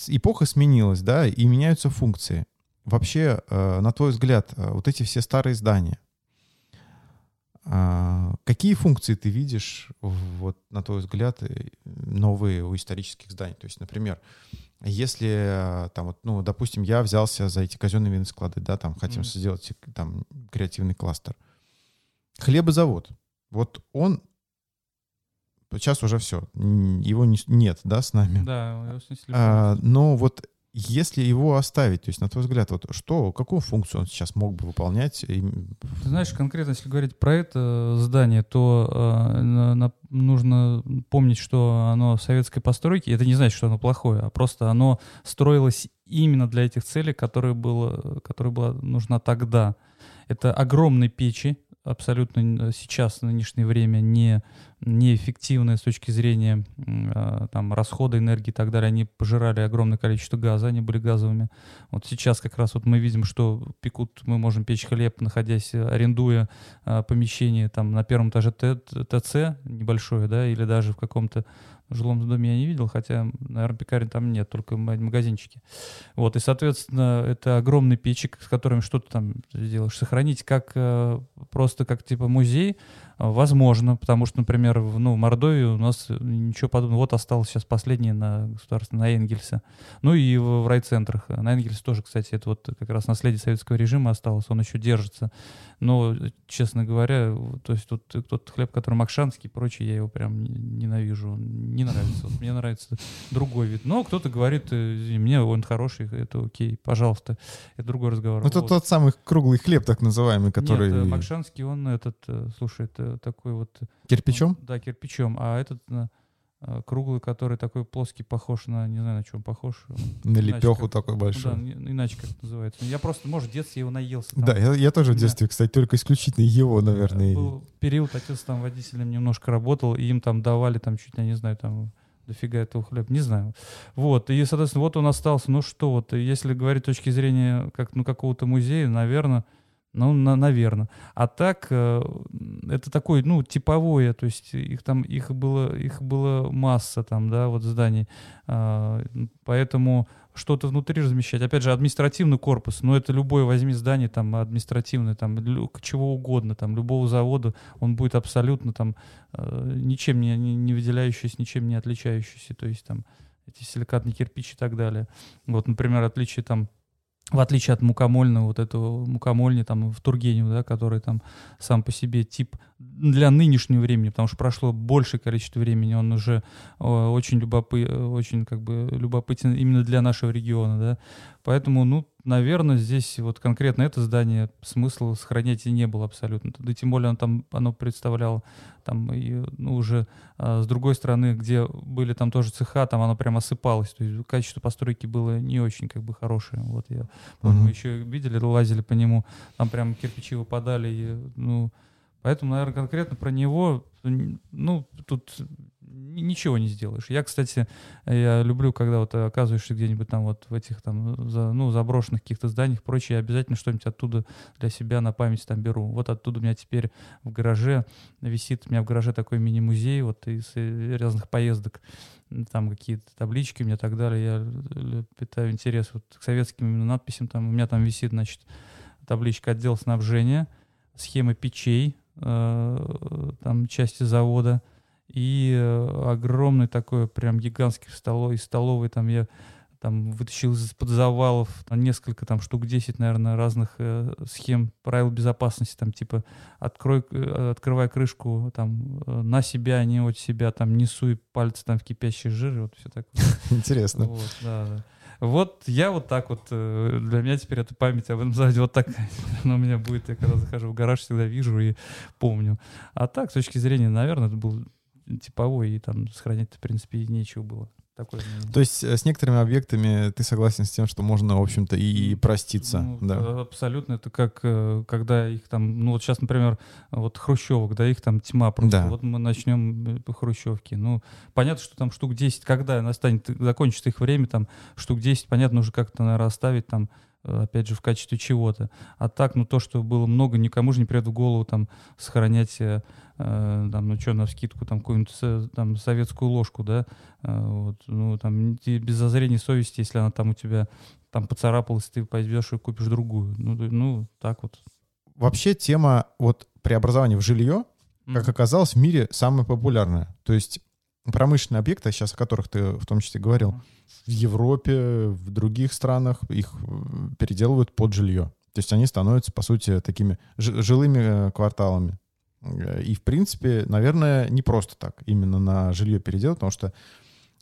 эпоха сменилась, да, и меняются функции. Вообще, э, на твой взгляд, э, вот эти все старые здания, какие функции ты видишь, вот, на твой взгляд, новые у исторических зданий? То есть, например, если э, там вот, ну, допустим, я взялся за эти казенные винные склады, да, там хотим mm-hmm. сделать там креативный кластер. Хлебозавод. Вот он сейчас уже все, его не, нет, да, с нами. Да, его снесли. А, но вот если его оставить, то есть, на твой взгляд, вот что, какую функцию он сейчас мог бы выполнять? Ты знаешь, конкретно, если говорить про это здание, то э, на, нужно помнить, что оно советской постройки. Это не значит, что оно плохое, а просто оно строилось именно для этих целей, которые было, которая была нужна тогда. Это огромные печи, абсолютно сейчас, в нынешнее время, не, неэффективные с точки зрения э, там, расхода энергии и так далее. Они пожирали огромное количество газа, они были газовыми. Вот сейчас как раз вот мы видим, что пекут, мы можем печь хлеб, находясь, арендуя э, помещение там, на первом этаже ТЦ небольшое, да, или даже в каком-то в жилом доме я не видел, хотя, наверное, пекарен там нет, только магазинчики. Вот, и, соответственно, это огромный печик, с которым что-то там сделаешь. Сохранить как э, просто как типа музей, Возможно, потому что, например, в, ну, в Мордовии у нас ничего подобного. Вот осталось сейчас последнее на государственном, на Энгельсе. Ну и в, в райцентрах. На Энгельсе тоже, кстати, это вот как раз наследие советского режима осталось, он еще держится. Но, честно говоря, то есть тут тот хлеб, который макшанский и прочее, я его прям ненавижу. Не нравится. Вот мне нравится другой вид. Но кто-то говорит, э, мне он хороший, это окей, пожалуйста. Это другой разговор. Ну, это вот. тот самый круглый хлеб, так называемый, который... Нет, макшанский, он этот, э, слушай, это такой вот... Кирпичом? Да, кирпичом. А этот э, э, круглый, который такой плоский, похож на, не знаю, на чем похож. На лепеху как, такой большой. Ну, да, иначе как это называется. Я просто, может, в детстве его наелся. Там. Да, я, я тоже в детстве, да. кстати, только исключительно его, наверное. Был период, отец там водителем немножко работал, и им там давали, там чуть, я не знаю, там дофига этого хлеба, не знаю. Вот, и, соответственно, вот он остался, ну что, вот, если говорить с точки зрения как, ну, какого-то музея, наверное, ну, на, наверное. А так, э, это такой, ну, типовое, то есть их там, их было, их было масса там, да, вот зданий. Э, поэтому что-то внутри размещать. Опять же, административный корпус, но это любое возьми здание там административное, там чего угодно, там любого завода, он будет абсолютно там э, ничем не, не выделяющийся, ничем не отличающийся, то есть там эти силикатные кирпичи и так далее. Вот, например, отличие там в отличие от мукомольного, вот этого мукомольни там в Тургенево, да, который там сам по себе тип для нынешнего времени, потому что прошло большее количество времени, он уже э, очень, любопы, очень как бы любопытен именно для нашего региона, да, поэтому, ну, наверное, здесь вот конкретно это здание смысла сохранять и не было абсолютно. Да тем более оно там оно представляло там и, ну, уже а, с другой стороны, где были там тоже цеха, там оно прям осыпалось. То есть качество постройки было не очень как бы хорошее. Вот я помню, мы еще видели, лазили по нему, там прям кирпичи выпадали. И, ну, поэтому, наверное, конкретно про него, ну, тут ничего не сделаешь. Я, кстати, я люблю, когда вот оказываешься где-нибудь там вот в этих там, за, ну, заброшенных каких-то зданиях, прочее, я обязательно что-нибудь оттуда для себя на память там беру. Вот оттуда у меня теперь в гараже висит, у меня в гараже такой мини-музей вот из э, разных поездок, там какие-то таблички у меня и так далее. Я питаю интерес вот к советским именно надписям. Там, у меня там висит, значит, табличка отдел снабжения, схема печей, э, там части завода — и э, огромный такой прям гигантский столовый, из столовой там я там вытащил из-под завалов несколько там штук 10, наверное, разных э, схем правил безопасности, там типа открой, э, открывай крышку там э, на себя, не от себя, там не суй пальцы там в кипящий жир, вот все так. *laughs* Интересно. Вот, да, да. Вот я вот так вот, для меня теперь это память об этом заводе вот так *laughs* она у меня будет, я когда захожу в гараж, всегда вижу и помню. А так, с точки зрения, наверное, это был типовой, и там сохранять, в принципе, нечего было. Такое То есть э, с некоторыми объектами ты согласен с тем, что можно, в общем-то, и проститься, ну, да? Абсолютно. Это как, э, когда их там, ну вот сейчас, например, вот хрущевок, да, их там тьма просто. Да. Вот мы начнем э, по хрущевке. Ну, понятно, что там штук 10, когда настанет, закончится их время, там штук 10, понятно, уже как-то, наверное, оставить там опять же, в качестве чего-то. А так, ну, то, что было много, никому же не придет в голову там сохранять Э, там, ну что, на скидку там какую-нибудь там советскую ложку, да, э, вот, ну там без зазрения совести, если она там у тебя там поцарапалась, ты пойдешь и купишь другую. Ну, ну так вот. Вообще тема вот преобразования в жилье, как оказалось, в мире самая популярная. То есть промышленные объекты, сейчас о которых ты в том числе говорил, в Европе, в других странах их э, переделывают под жилье. То есть они становятся, по сути, такими жилыми кварталами. И, в принципе, наверное, не просто так именно на жилье переделать, потому что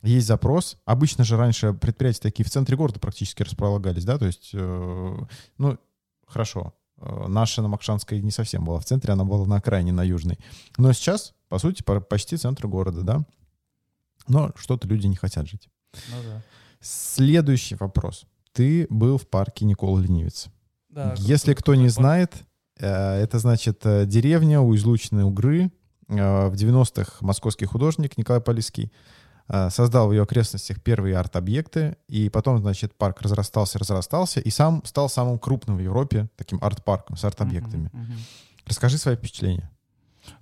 есть запрос. Обычно же раньше предприятия такие в центре города практически располагались, да, то есть, э, ну, хорошо, э, наша на Макшанской не совсем была в центре, она была на окраине, на южной. Но сейчас, по сути, почти центр города, да. Но что-то люди не хотят жить. Ну, да. Следующий вопрос. Ты был в парке Никола Ленивец. Да, Если кто не парк. знает, Э, это, значит, э, деревня у излученной Угры. Э, в 90-х московский художник Николай Полиский создал в ее окрестностях первые арт-объекты, и потом, значит, парк разрастался, разрастался, и сам стал самым крупным в Европе таким арт-парком с арт-объектами. Uh-huh, uh-huh. Расскажи свои впечатления.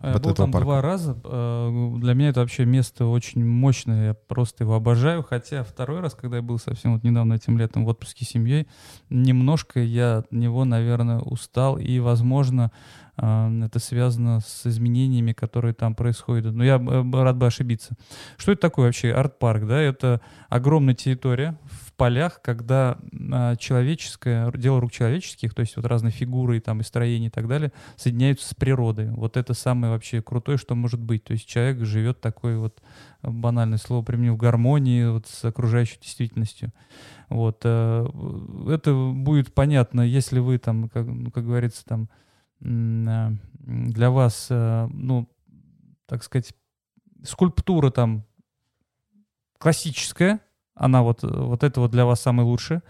Я был там парка. два раза. Для меня это вообще место очень мощное. Я просто его обожаю. Хотя второй раз, когда я был совсем вот недавно этим летом в отпуске с семьей, немножко я от него, наверное, устал. И, возможно, а, это связано с изменениями, которые там происходят. Но я рад бы ошибиться. Что это такое вообще арт-парк? Да? Это огромная территория в полях, когда а, человеческое, дело рук человеческих, то есть вот разные фигуры там, и строения и так далее, соединяются с природой. Вот это самое вообще крутое, что может быть. То есть человек живет такой вот банальное слово применил в гармонии вот с окружающей действительностью. Вот. Э, это будет понятно, если вы там, как, ну, как говорится, там Э, для вас, э, ну, так сказать, скульптура там классическая, она вот, вот это вот для вас самое лучшее,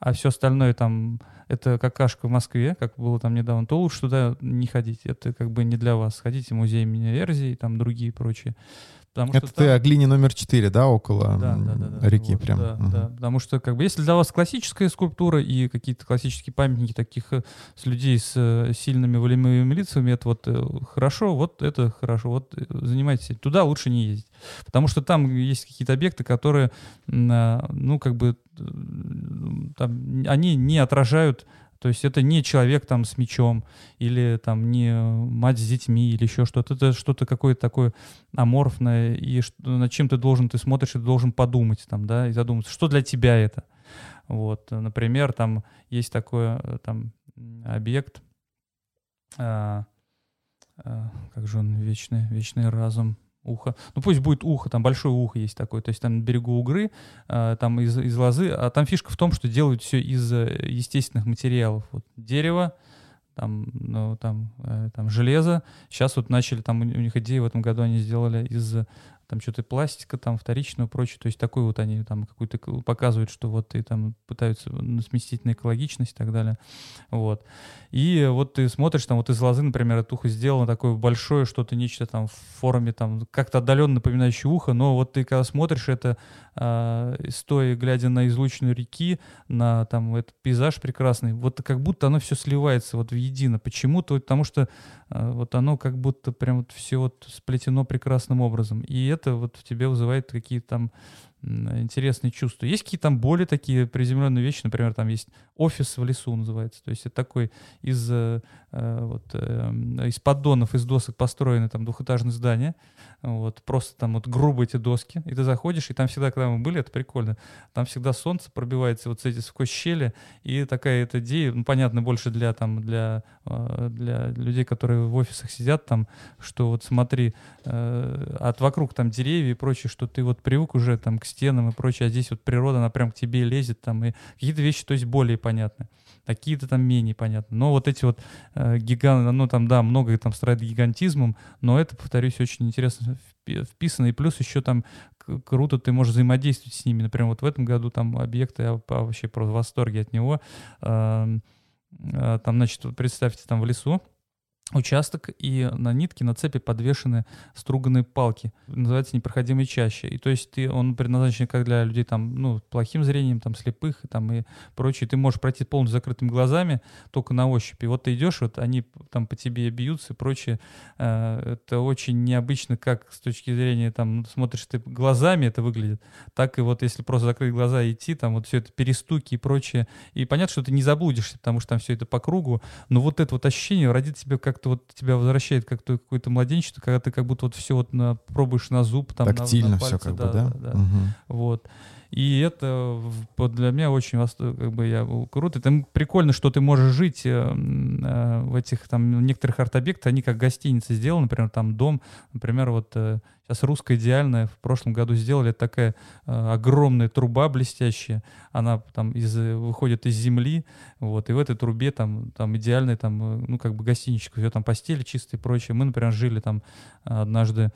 а все остальное там, это какашка в Москве, как было там недавно, то лучше туда не ходить, это как бы не для вас. Ходите в музей имени Эрзи и там другие прочие. Потому Это что ты там... о глине номер 4, да, около да, да, да, да, реки вот, прям? Да, угу. да, потому что как бы если для вас классическая скульптура и какие-то классические памятники таких э, с людей с э, сильными волевыми лицами, это вот э, хорошо, вот это хорошо, вот занимайтесь. Туда лучше не ездить. Потому что там есть какие-то объекты, которые, ну, как бы, там, они не отражают то есть это не человек там с мечом или там не мать с детьми или еще что-то. Это что-то какое-то такое аморфное, и над чем ты должен, ты смотришь и должен подумать там, да, и задуматься, что для тебя это. Вот, например, там есть такой э, там объект, а, а, как же он, вечный, вечный разум, ухо. Ну пусть будет ухо, там большое ухо есть такое, то есть там на берегу Угры, э, там из, из лозы, а там фишка в том, что делают все из э, естественных материалов. Вот дерево, там, ну, там, э, там железо. Сейчас вот начали, там у них идея в этом году они сделали из там что-то пластика, там вторичную, прочее. То есть такой вот они там какую-то показывают, что вот и там пытаются сместить на экологичность и так далее. Вот. И вот ты смотришь, там вот из лозы, например, это ухо сделано такое большое, что-то нечто там в форме там как-то отдаленно напоминающее ухо, но вот ты когда смотришь это, стоя, глядя на излученную реки, на там этот пейзаж прекрасный, вот как будто оно все сливается вот в едино. Почему-то, потому что э, вот оно как будто прям вот все вот сплетено прекрасным образом. И это вот в тебе вызывает какие-то там интересные чувства. Есть какие-то там более такие приземленные вещи, например, там есть офис в лесу называется, то есть это такой из, э, э вот, э, из поддонов, из досок построенное там двухэтажное здание, вот, просто там вот грубо эти доски, и ты заходишь, и там всегда, когда мы были, это прикольно, там всегда солнце пробивается вот с эти сквозь щели, и такая эта идея, ну, понятно, больше для там, для, э, для людей, которые в офисах сидят там, что вот смотри, э, от вокруг там деревья и прочее, что ты вот привык уже там к стенам и прочее, а здесь вот природа, она прям к тебе лезет там, и какие-то вещи, то есть более понятны какие-то там менее понятны. Но вот эти вот э, гиганты, ну там, да, много там страдает гигантизмом, но это, повторюсь, очень интересно вписано, и плюс еще там круто ты можешь взаимодействовать с ними. Например, вот в этом году там объекты, я вообще просто в восторге от него. Э, э, там, значит, представьте, там в лесу, участок, и на нитке, на цепи подвешены струганные палки. Называется непроходимой чаще. И то есть ты, он предназначен как для людей там, ну, плохим зрением, там, слепых и там и прочее. Ты можешь пройти полностью закрытыми глазами, только на ощупь. И вот ты идешь, вот они там по тебе бьются и прочее. Э, это очень необычно, как с точки зрения, там, ну, смотришь ты глазами это выглядит, так и вот если просто закрыть глаза и идти, там вот все это перестуки и прочее. И понятно, что ты не заблудишься, потому что там все это по кругу, но вот это вот ощущение родит тебе как как-то вот тебя возвращает как то какое-то младенчество, когда ты как будто вот все вот на, пробуешь на зуб, там, Тактильно на, на пальце, все как да, бы, да? да, да. Угу. Вот. И это для меня очень как бы я круто. Это прикольно, что ты можешь жить э, э, в этих там некоторых арт-объектах, они как гостиницы сделаны, например, там дом, например, вот э, сейчас русская идеальная в прошлом году сделали такая огромная труба блестящая, она там из, выходит из земли, вот, и в этой трубе там, там идеальный там, ну, как бы гостиничка, все там постели чистые и прочее. Мы, например, жили там однажды,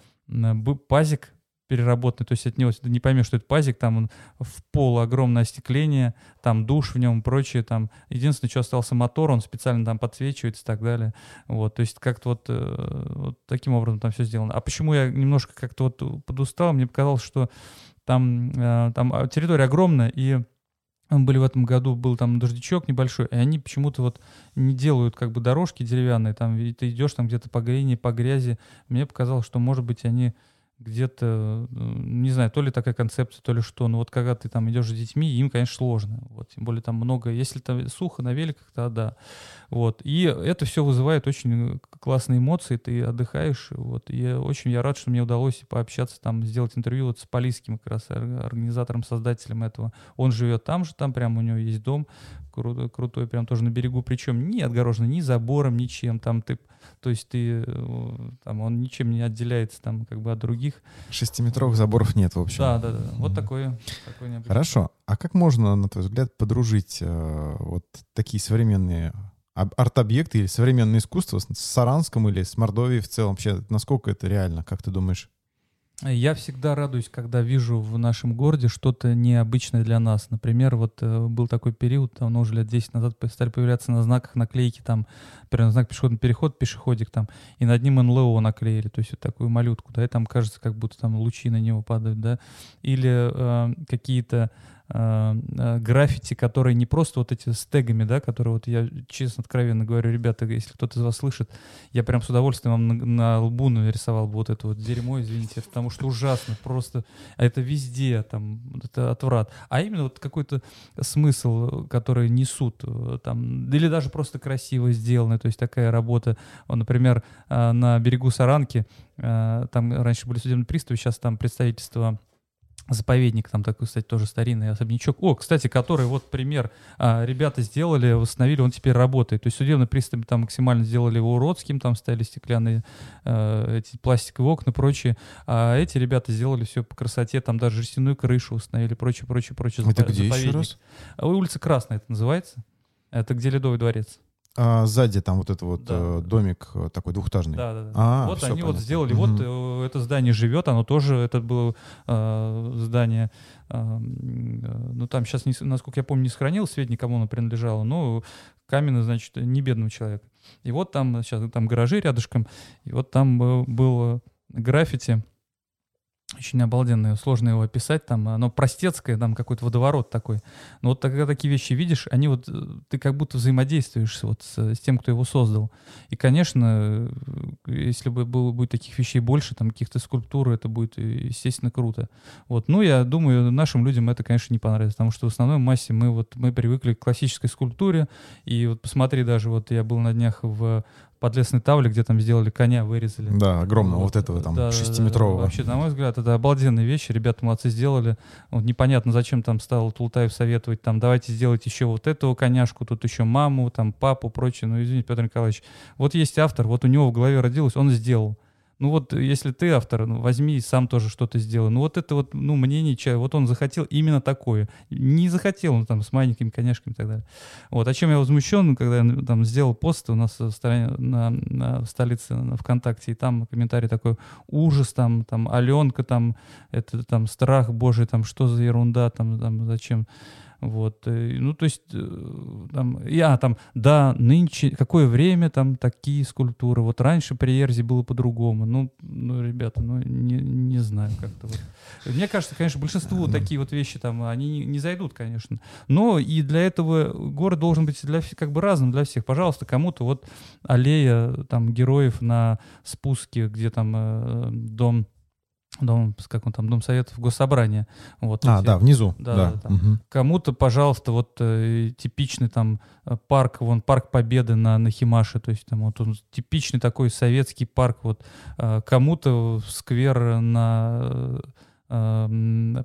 пазик переработанный, то есть от него не поймешь, что это пазик, там в пол огромное остекление, там душ в нем и прочее, там единственное, что остался мотор, он специально там подсвечивается и так далее, вот, то есть как-то вот, э, вот таким образом там все сделано. А почему я немножко как-то вот подустал, мне показалось, что там, э, там а, территория огромная, и были в этом году, был там дождичок небольшой, и они почему-то вот не делают как бы дорожки деревянные, там, и ты идешь там где-то по глине, по грязи. Мне показалось, что, может быть, они где-то, не знаю, то ли такая концепция, то ли что, но вот когда ты там идешь с детьми, им, конечно, сложно, вот, тем более там много, если там сухо на великах, то да, вот, и это все вызывает очень классные эмоции, ты отдыхаешь, вот, и очень я рад, что мне удалось пообщаться там, сделать интервью вот с Полийским, как раз организатором, создателем этого, он живет там же, там прямо у него есть дом, крутой, крутой, прям тоже на берегу, причем не отгорожен ни забором, ничем, там ты, то есть ты, э, там он ничем не отделяется там как бы от других. Шестиметровых заборов нет, в общем. Да, да, да, вот такое. такое Хорошо, а как можно, на твой взгляд, подружить э, вот такие современные арт-объекты или современное искусство с Саранском или с Мордовией в целом? Вообще, насколько это реально, как ты думаешь? Я всегда радуюсь, когда вижу в нашем городе что-то необычное для нас. Например, вот э, был такой период, давно уже лет 10 назад стали появляться на знаках наклейки, там, например, знак пешеходный переход, пешеходик там, и над ним НЛО наклеили, то есть вот такую малютку, да, и там кажется, как будто там лучи на него падают, да, или э, какие-то граффити, которые не просто вот эти с тегами, да, которые вот я честно, откровенно говорю, ребята, если кто-то из вас слышит, я прям с удовольствием вам на, на лбу нарисовал бы вот это вот дерьмо, извините, потому что ужасно, просто это везде, там, это отврат. А именно вот какой-то смысл, который несут, э, там, или даже просто красиво сделаны, то есть такая работа, например, на берегу Саранки, там раньше были судебные приставы, сейчас там представительство заповедник, там такой, кстати, тоже старинный особнячок. О, кстати, который, вот пример, а, ребята сделали, восстановили, он теперь работает. То есть судебные приставы там максимально сделали его уродским, там стояли стеклянные э, эти пластиковые окна, прочее. А эти ребята сделали все по красоте, там даже жестяную крышу установили, прочее, прочее, прочее. Это где еще раз? Улица Красная это называется. Это где Ледовый дворец. А сзади там вот этот вот да, э, домик э, такой двухэтажный. Да, да, да. А, вот они понятно. вот сделали, угу. вот э, это здание живет, оно тоже, это было э, здание, э, ну там сейчас, не, насколько я помню, не сохранил сведения, кому оно принадлежало, но каменный, значит, не бедного человека. И вот там сейчас там гаражи рядышком, и вот там был, был граффити, очень обалденное, сложно его описать, там, оно простецкое, там какой-то водоворот такой. Но вот когда такие вещи видишь, они вот, э, ты как будто взаимодействуешь вот с, с тем, кто его создал. И, конечно, э, если бы было, будет таких вещей больше, там, каких-то скульптур, это будет, э, естественно, круто. Вот, ну, я думаю, нашим людям это, конечно, не понравится, потому что в основной массе мы вот, мы привыкли к классической скульптуре, и вот посмотри, даже вот я был на днях в подлесной тавли, где там сделали коня, вырезали. Да, огромного вот, вот этого там, да, шестиметрового. Да, вообще, на мой взгляд, это обалденные вещи, ребята молодцы сделали. Вот непонятно, зачем там стал Тултаев советовать, там, давайте сделать еще вот этого коняшку, тут еще маму, там, папу, прочее. Ну, извините, Петр Николаевич, вот есть автор, вот у него в голове родилось, он сделал. Ну вот, если ты автор, ну, возьми и сам тоже что-то сделай. Ну вот это вот, ну, мнение человека, вот он захотел именно такое. Не захотел, ну, там, с маленькими коняшками и так далее. Вот, о чем я возмущен, когда я ну, там сделал пост у нас в, стороне, на, на, в столице на ВКонтакте, и там комментарий такой, ужас, там, там, Аленка, там, это, там, страх божий, там, что за ерунда, там, там, зачем. Вот, э, ну, то есть, э, там, я там, да, нынче, какое время там такие скульптуры, вот раньше при Ерзе было по-другому, ну, ну, ребята, ну, не, не знаю как-то вот. Мне кажется, конечно, большинству такие вот вещи там, они не, не зайдут, конечно, но и для этого город должен быть для, как бы разным для всех. Пожалуйста, кому-то вот аллея там героев на спуске, где там э, дом дом, как он там, Дом Советов Госсобрания. Вот а, эти, да, внизу. Да, да. да угу. Кому-то, пожалуйста, вот э, типичный там э, парк, вон парк Победы на, на Химаше, то есть там вот он типичный такой советский парк, вот э, кому-то сквер на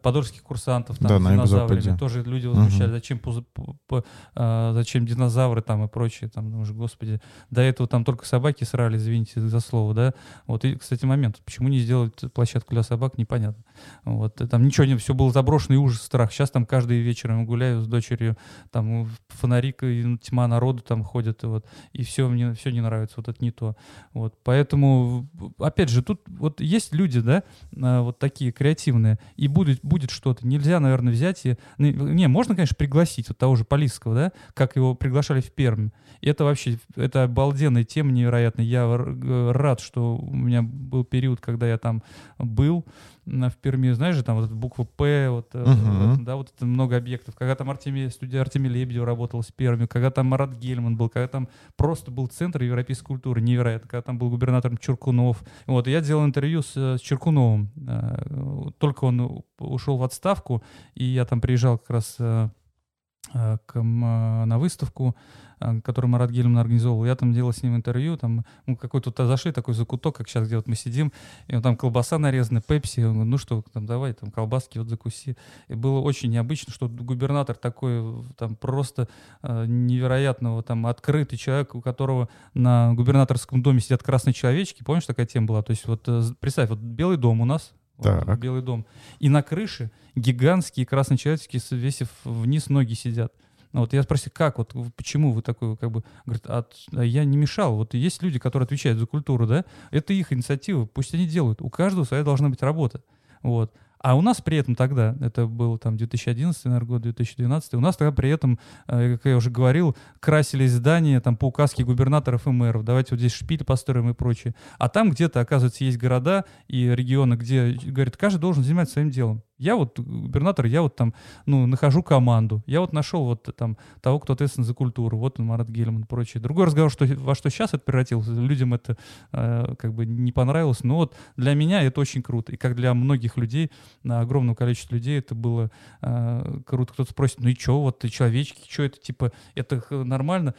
подольских курсантов там, Да, с динозаврами. Тоже люди возмущались, зачем, пузы- п- п- а, зачем динозавры там и прочее. Там, ну, уже, господи, до этого там только собаки срали, извините за слово, да. Вот, и, кстати, момент, почему не сделать площадку для собак, непонятно. Вот, там ничего не, все было заброшено и ужас, страх. Сейчас там каждый вечер я гуляю с дочерью, там фонарик и тьма народу там ходят, и вот, и все мне все не нравится, вот это не то. Вот, поэтому, опять же, тут вот есть люди, да, а, вот такие креативные, и будет, будет что-то. Нельзя, наверное, взять и... Не, не, можно, конечно, пригласить вот того же Полисского, да, как его приглашали в Пермь. И это вообще, это обалденная тема невероятная. Я г- рад, что у меня был период, когда я там был в Перми, знаешь же, там вот эта буква П, вот, Мгм. вот, да, вот это много объектов. Когда там Артемий, студия Артемия Лебедева работала с Перми, когда там Марат Гельман был, когда там просто был центр европейской культуры, невероятно, когда там был губернатором Чуркунов. Вот, и я делал интервью с, э, с Чуркуновым. Э, Только он ушел в отставку, и я там приезжал как раз к, на выставку, э, которую Марат Гельман организовал. Я там делал с ним интервью, там мы какой-то вот зашли, такой закуток, как сейчас, где вот мы сидим, и вот там колбаса нарезана, пепси, он говорит, ну что, там давай, там колбаски вот закуси. И было очень необычно, что губернатор такой э, там просто э, невероятного там открытый человек, у которого на губернаторском доме сидят красные человечки, помнишь, такая тема была? То есть вот э, представь, вот Белый дом у нас, вот. Белый дом, и на крыше гигантские красные человечки, свесив вниз ноги сидят. Ну, Вот я спросил, как, вот почему вы такой, как бы, говорит, а, т- а я не мешал. Вот есть люди, которые отвечают за культуру, да, это их инициатива, пусть они делают. У каждого своя должна быть работа. Вот. А у нас при этом тогда, это был там 2011, наверное, год, 2012, у нас тогда при этом, э, как я уже говорил, красились здания там по указке губернаторов и мэров. Давайте вот здесь шпиль построим и прочее. А там где-то, оказывается, есть города и регионы, где, говорит, каждый должен заниматься своим делом. Я вот губернатор, я вот там, ну, нахожу команду. Я вот нашел вот там того, кто ответственен за культуру. Вот он, Марат Гельман и прочее. Другой разговор, что, во что сейчас это превратилось. Людям это э, как бы не понравилось. Но вот для меня это очень круто. И как для многих людей, на огромного количества людей это было э, круто. Кто-то спросит, ну и что, вот ты человечки, что это, типа, это нормально?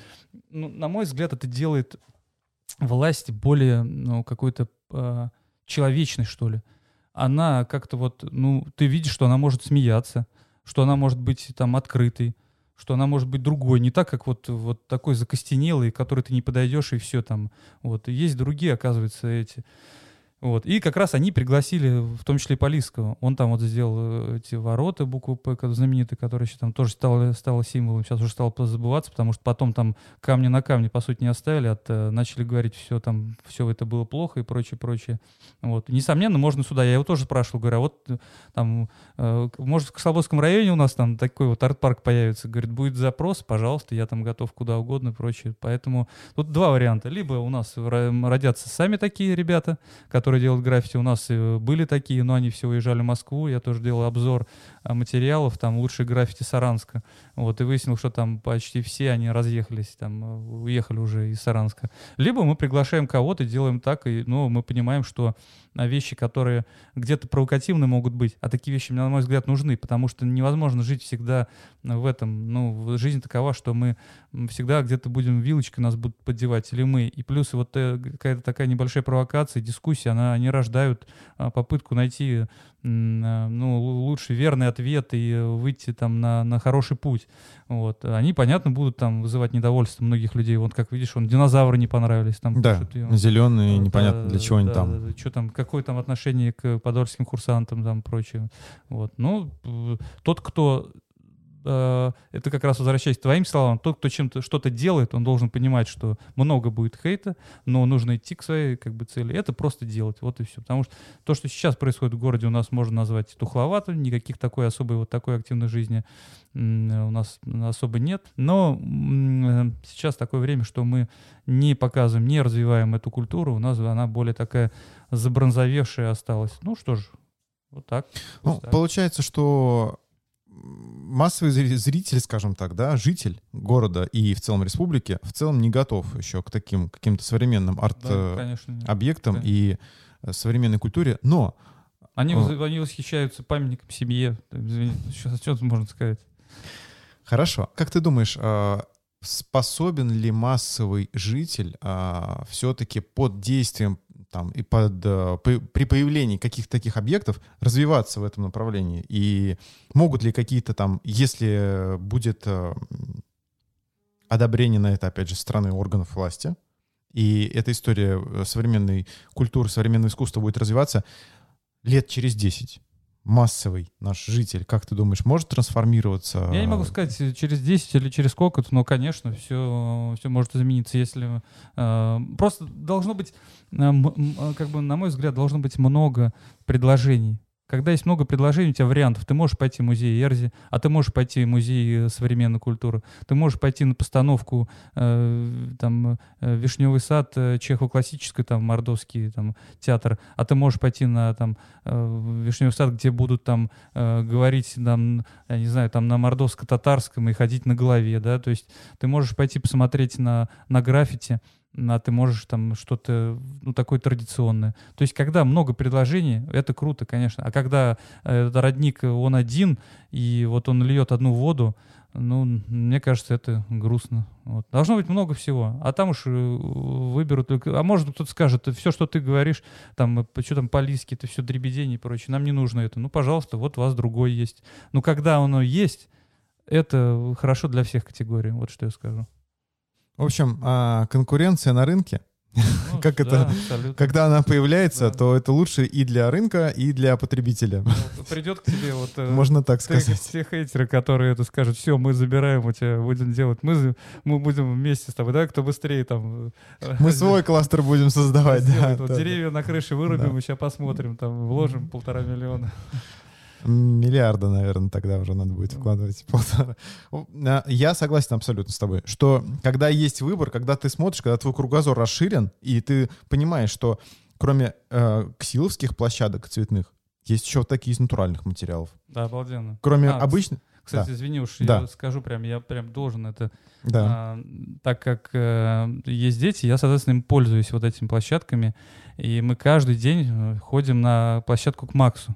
Ну, на мой взгляд, это делает власть более, ну, какой-то э, человечной, что ли она как-то вот, ну, ты видишь, что она может смеяться, что она может быть там открытой, что она может быть другой, не так, как вот, вот такой закостенелый, который ты не подойдешь, и все там. Вот. И есть другие, оказывается, эти. Вот. И как раз они пригласили, в том числе и Полисского. Он там вот сделал э, эти ворота, букву П, знаменитые, которые еще там тоже стало, стало символом. Сейчас уже стало забываться, потому что потом там камни на камне, по сути, не оставили. От, э, начали говорить, все там, все это было плохо и прочее, прочее. Вот. Несомненно, можно сюда. Я его тоже спрашивал, говорю, а вот э, там, может, в Кисловодском районе у нас там такой вот арт-парк появится. Говорит, будет запрос, пожалуйста, я там готов куда угодно и прочее. Поэтому тут два варианта. Либо у нас родятся сами такие ребята, которые делают граффити. У нас э, были такие, но они все уезжали в Москву. Я тоже делал обзор материалов, там лучшие граффити Саранска. Вот, и выяснил, что там почти все они разъехались, там э, уехали уже из Саранска. Либо мы приглашаем кого-то, делаем так, и, ну, мы понимаем, что а, вещи, которые где-то провокативны могут быть, а такие вещи, на мой взгляд, нужны, потому что невозможно жить всегда в этом. Ну, жизнь такова, что мы всегда где-то будем вилочкой нас будут поддевать, или мы. И плюс вот э, какая-то такая небольшая провокация, дискуссия, она, они рождают а, попытку найти ну, лучший верный ответ и э, выйти там на, на хороший путь. Вот. Они, понятно, будут там вызывать недовольство многих людей. Вот как видишь, он динозавры не понравились. Там Да, пишут, и он- зеленые, да, непонятно для чего они да, там. да, да. Что там, какое там отношение к подольским курсантам там прочее. Вот. Ну, э, тот, кто э, это как раз возвращаясь к твоим словам, тот, кто чем-то что-то делает, он должен понимать, что много будет хейта, но нужно идти к своей как бы цели. Это просто делать, вот и все. Потому что то, что сейчас происходит в городе, у нас можно назвать тухловатым, никаких такой особой вот такой активной жизни у нас особо нет. Но э, сейчас такое время, что мы не показываем, не развиваем эту культуру, у нас она более такая забронзовевшая осталась. Ну что ж, вот так. Ну, так. получается, что массовый зри- зритель, скажем так, да, житель города и в целом республики в целом не готов еще к таким каким-то современным Да, арт-объектам нет. объектам и э, современной культуре, но Они, О. воз- они восхищаются памятником семье. Извини, *laughs* Что, можно сказать? Хорошо. Как ты думаешь, а, способен ли массовый житель все-таки под действием там, и под, э, при появлении каких-то таких объектов развиваться в этом направлении? И могут ли какие-то там, если будет э, одобрение на это, опять же, стороны органов власти, и эта история современной культуры, современного искусства будет развиваться лет через 10, массовый наш житель, как ты думаешь, может трансформироваться? Я не могу сказать, через 10 или через сколько-то, но, конечно, все, все может измениться, если... Э, просто должно быть, э, как бы, на мой взгляд, должно быть много предложений когда есть много предложений, у тебя вариантов. Ты можешь пойти в музей Эрзи, а ты можешь пойти в музей э, современной культуры. Ты можешь пойти на постановку э, там э, Вишневый сад, э, Чехов классический, там Мордовский там, театр, а ты можешь пойти на там э, Вишневый сад, где будут там э, говорить там, я не знаю, там на мордовско-татарском и ходить на голове, да, то есть ты можешь пойти посмотреть на, на граффити, а ты можешь там что-то, ну, такое традиционное. То есть, когда много предложений, это круто, конечно. А когда э, родник, он один, и вот он льет одну воду, ну, мне кажется, это грустно. Вот. Должно быть много всего. А там уж э, выберут только... А может, кто-то скажет, все, что ты говоришь, там, э, что там по-лиски, это все дребедень и прочее, нам не нужно это. Ну, пожалуйста, вот у вас другой есть. Ну, когда оно есть, это хорошо для всех категорий. Вот что я скажу. В общем, а, конкуренция на рынке, ну, *laughs* как да, это, абсолютно. когда она появляется, да. то это лучше и для рынка, и для потребителя. Ну, придет к тебе вот... Э, Можно так сказать. Все хейтеры, которые это скажут, все, мы забираем у тебя, будем делать, мы, мы будем вместе с тобой, да, кто быстрее там... Э, мы свой кластер будем создавать, да. Вот деревья на крыше вырубим, мы сейчас посмотрим, там, вложим полтора миллиона. Миллиарда, наверное, тогда уже надо будет вкладывать. Полтора. А, я согласен абсолютно с тобой, что когда есть выбор, когда ты смотришь, когда твой кругозор расширен, и ты понимаешь, что кроме э, ксиловских площадок цветных, есть еще вот такие из натуральных материалов. Да, обалденно. Кроме а, обычных... Кстати, да. извини уж, да. я скажу прям, я прям должен это. Да. А, так как э, есть дети, я, соответственно, им пользуюсь вот этими площадками, и мы каждый день э, ходим на площадку к Максу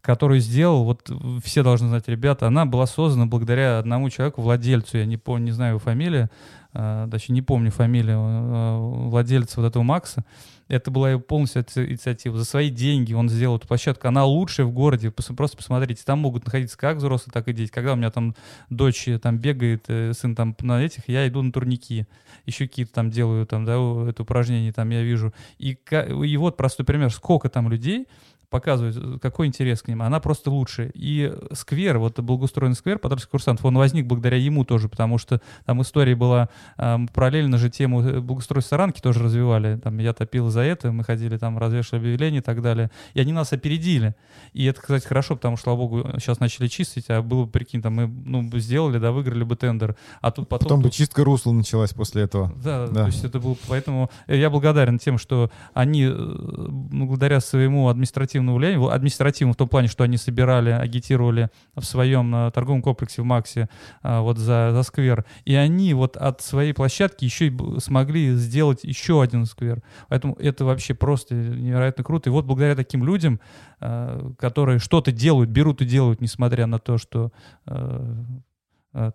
которую сделал, вот все должны знать, ребята, она была создана благодаря одному человеку, владельцу, я не помню, не знаю его фамилию, э, даже не помню фамилию э, владельца вот этого Макса. Это была его полностью инициатива. За свои деньги он сделал эту площадку. Она лучшая в городе. Просто посмотрите, там могут находиться как взрослые, так и дети. Когда у меня там дочь там бегает, э, сын там на этих, я иду на турники. Еще какие-то там делаю там, да, это упражнение там я вижу. И, и вот простой пример, сколько там людей, показывает, э, какой интерес к ним. Она просто лучше. И сквер, вот благоустроенный сквер Подольских курсантов, он возник благодаря ему тоже, потому что там история была, э, параллельно же тему э, благоустройства Саранки тоже развивали. Там я топил за это, мы ходили там, развешивали объявления и так далее. И они нас опередили. И это, кстати, хорошо, потому что, слава богу, сейчас начали чистить, а было бы, прикинь, там мы ну, сделали, да, выиграли бы тендер. А тут потом... Потом бы чистка русла началась после этого. Да, да, то есть это было... Поэтому я благодарен тем, что они, благодаря своему административному административного влияния, административного в том плане, что они собирали, агитировали в своем э, торговом комплексе в Максе э, вот за, за сквер, и они вот от своей площадки еще и смогли сделать еще один сквер. Поэтому это вообще просто невероятно круто. И вот благодаря таким людям, э, которые что-то делают, берут и делают, несмотря на то, что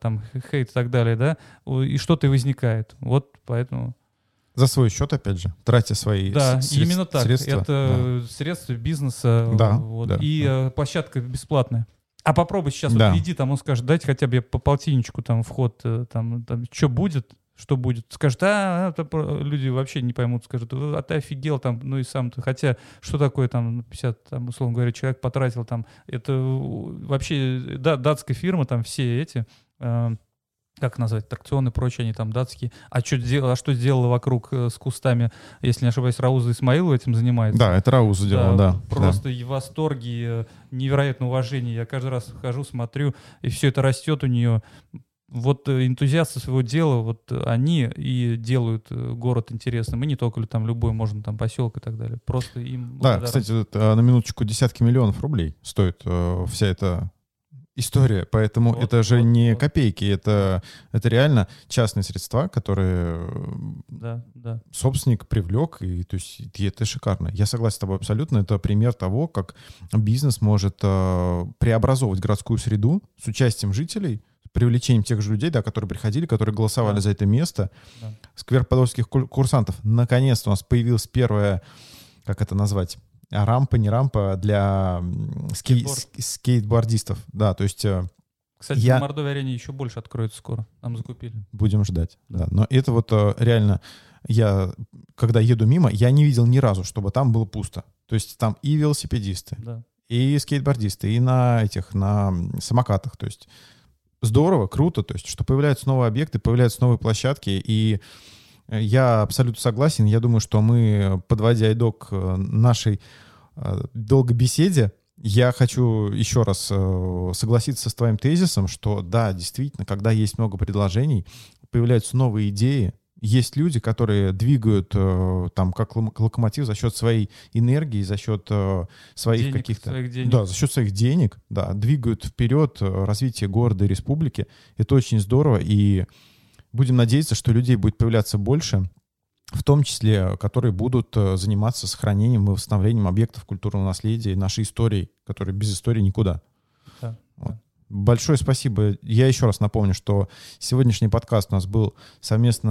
там хейт и так далее, да, и что-то возникает. Вот поэтому... За свой счет, опять же, тратя свои да, средств, именно так. средства. Это да. средства бизнеса. Да, вот, да, и да. Э, площадка бесплатная. А попробуй сейчас да. вот приди, там он скажет, дайте хотя бы по полтинничку там вход, э, там, там что будет, что будет. Скажет, а, это люди вообще не поймут, скажут, а ты офигел там, ну и сам ты. Хотя, что такое там 50, там, условно говоря, человек потратил там, это вообще, да, датская фирма, там все эти, э, как назвать, аттракционы и прочее, они там датские. А что, а что сделала вокруг э, с кустами, если не ошибаюсь, Рауза Исмаилова этим занимается? Да, это Рауза делала, да. Просто да. восторги, э, невероятное уважение. Я каждый раз хожу, смотрю, и все это растет у нее. Вот э, энтузиасты своего дела, вот они и делают город интересным. И не только там любой, можно там поселок и так далее. Просто им... Да, кстати, на минуточку десятки миллионов рублей стоит вся эта история, поэтому вот, это же вот, не вот. копейки, это, это реально частные средства, которые да, да. собственник привлек, и то есть и это шикарно. Я согласен с тобой абсолютно, это пример того, как бизнес может э, преобразовывать городскую среду с участием жителей, привлечением тех же людей, да, которые приходили, которые голосовали да. за это место. Да. Сквер подольских курсантов. Наконец-то у нас появилась первая как это назвать, рампа, не рампа для скей- Скейтборд. скейтбордистов. Да, то есть э, Кстати, Я- в Мордовия Арене еще больше откроется скоро. Там закупили. будем ждать. Да. Но это вот э, реально, я, когда еду мимо, я не видел ни разу, чтобы там было пусто. То есть там и велосипедисты, Да. и скейтбордисты, и на этих, на самокатах. То есть здорово, круто, то есть что появляются новые объекты, появляются новые площадки, и я абсолютно согласен. Я думаю, что мы, подводя итог э, нашей э, долгой беседе, я хочу еще раз э, согласиться с твоим тезисом, что да, действительно, когда есть много предложений, появляются новые идеи, есть люди, которые двигают там как локомотив за счет своей энергии, за счет своих каких-то... своих денег. Да, за счет своих денег, да, двигают вперед развитие города и республики. Это очень здорово, и будем надеяться, что людей будет появляться больше, в том числе, которые будут э, заниматься сохранением и восстановлением объектов культурного наследия и нашей истории, которые без истории никуда. Да, Вот. да. Большое спасибо. Я еще раз напомню, что сегодняшний подкаст у нас был совместно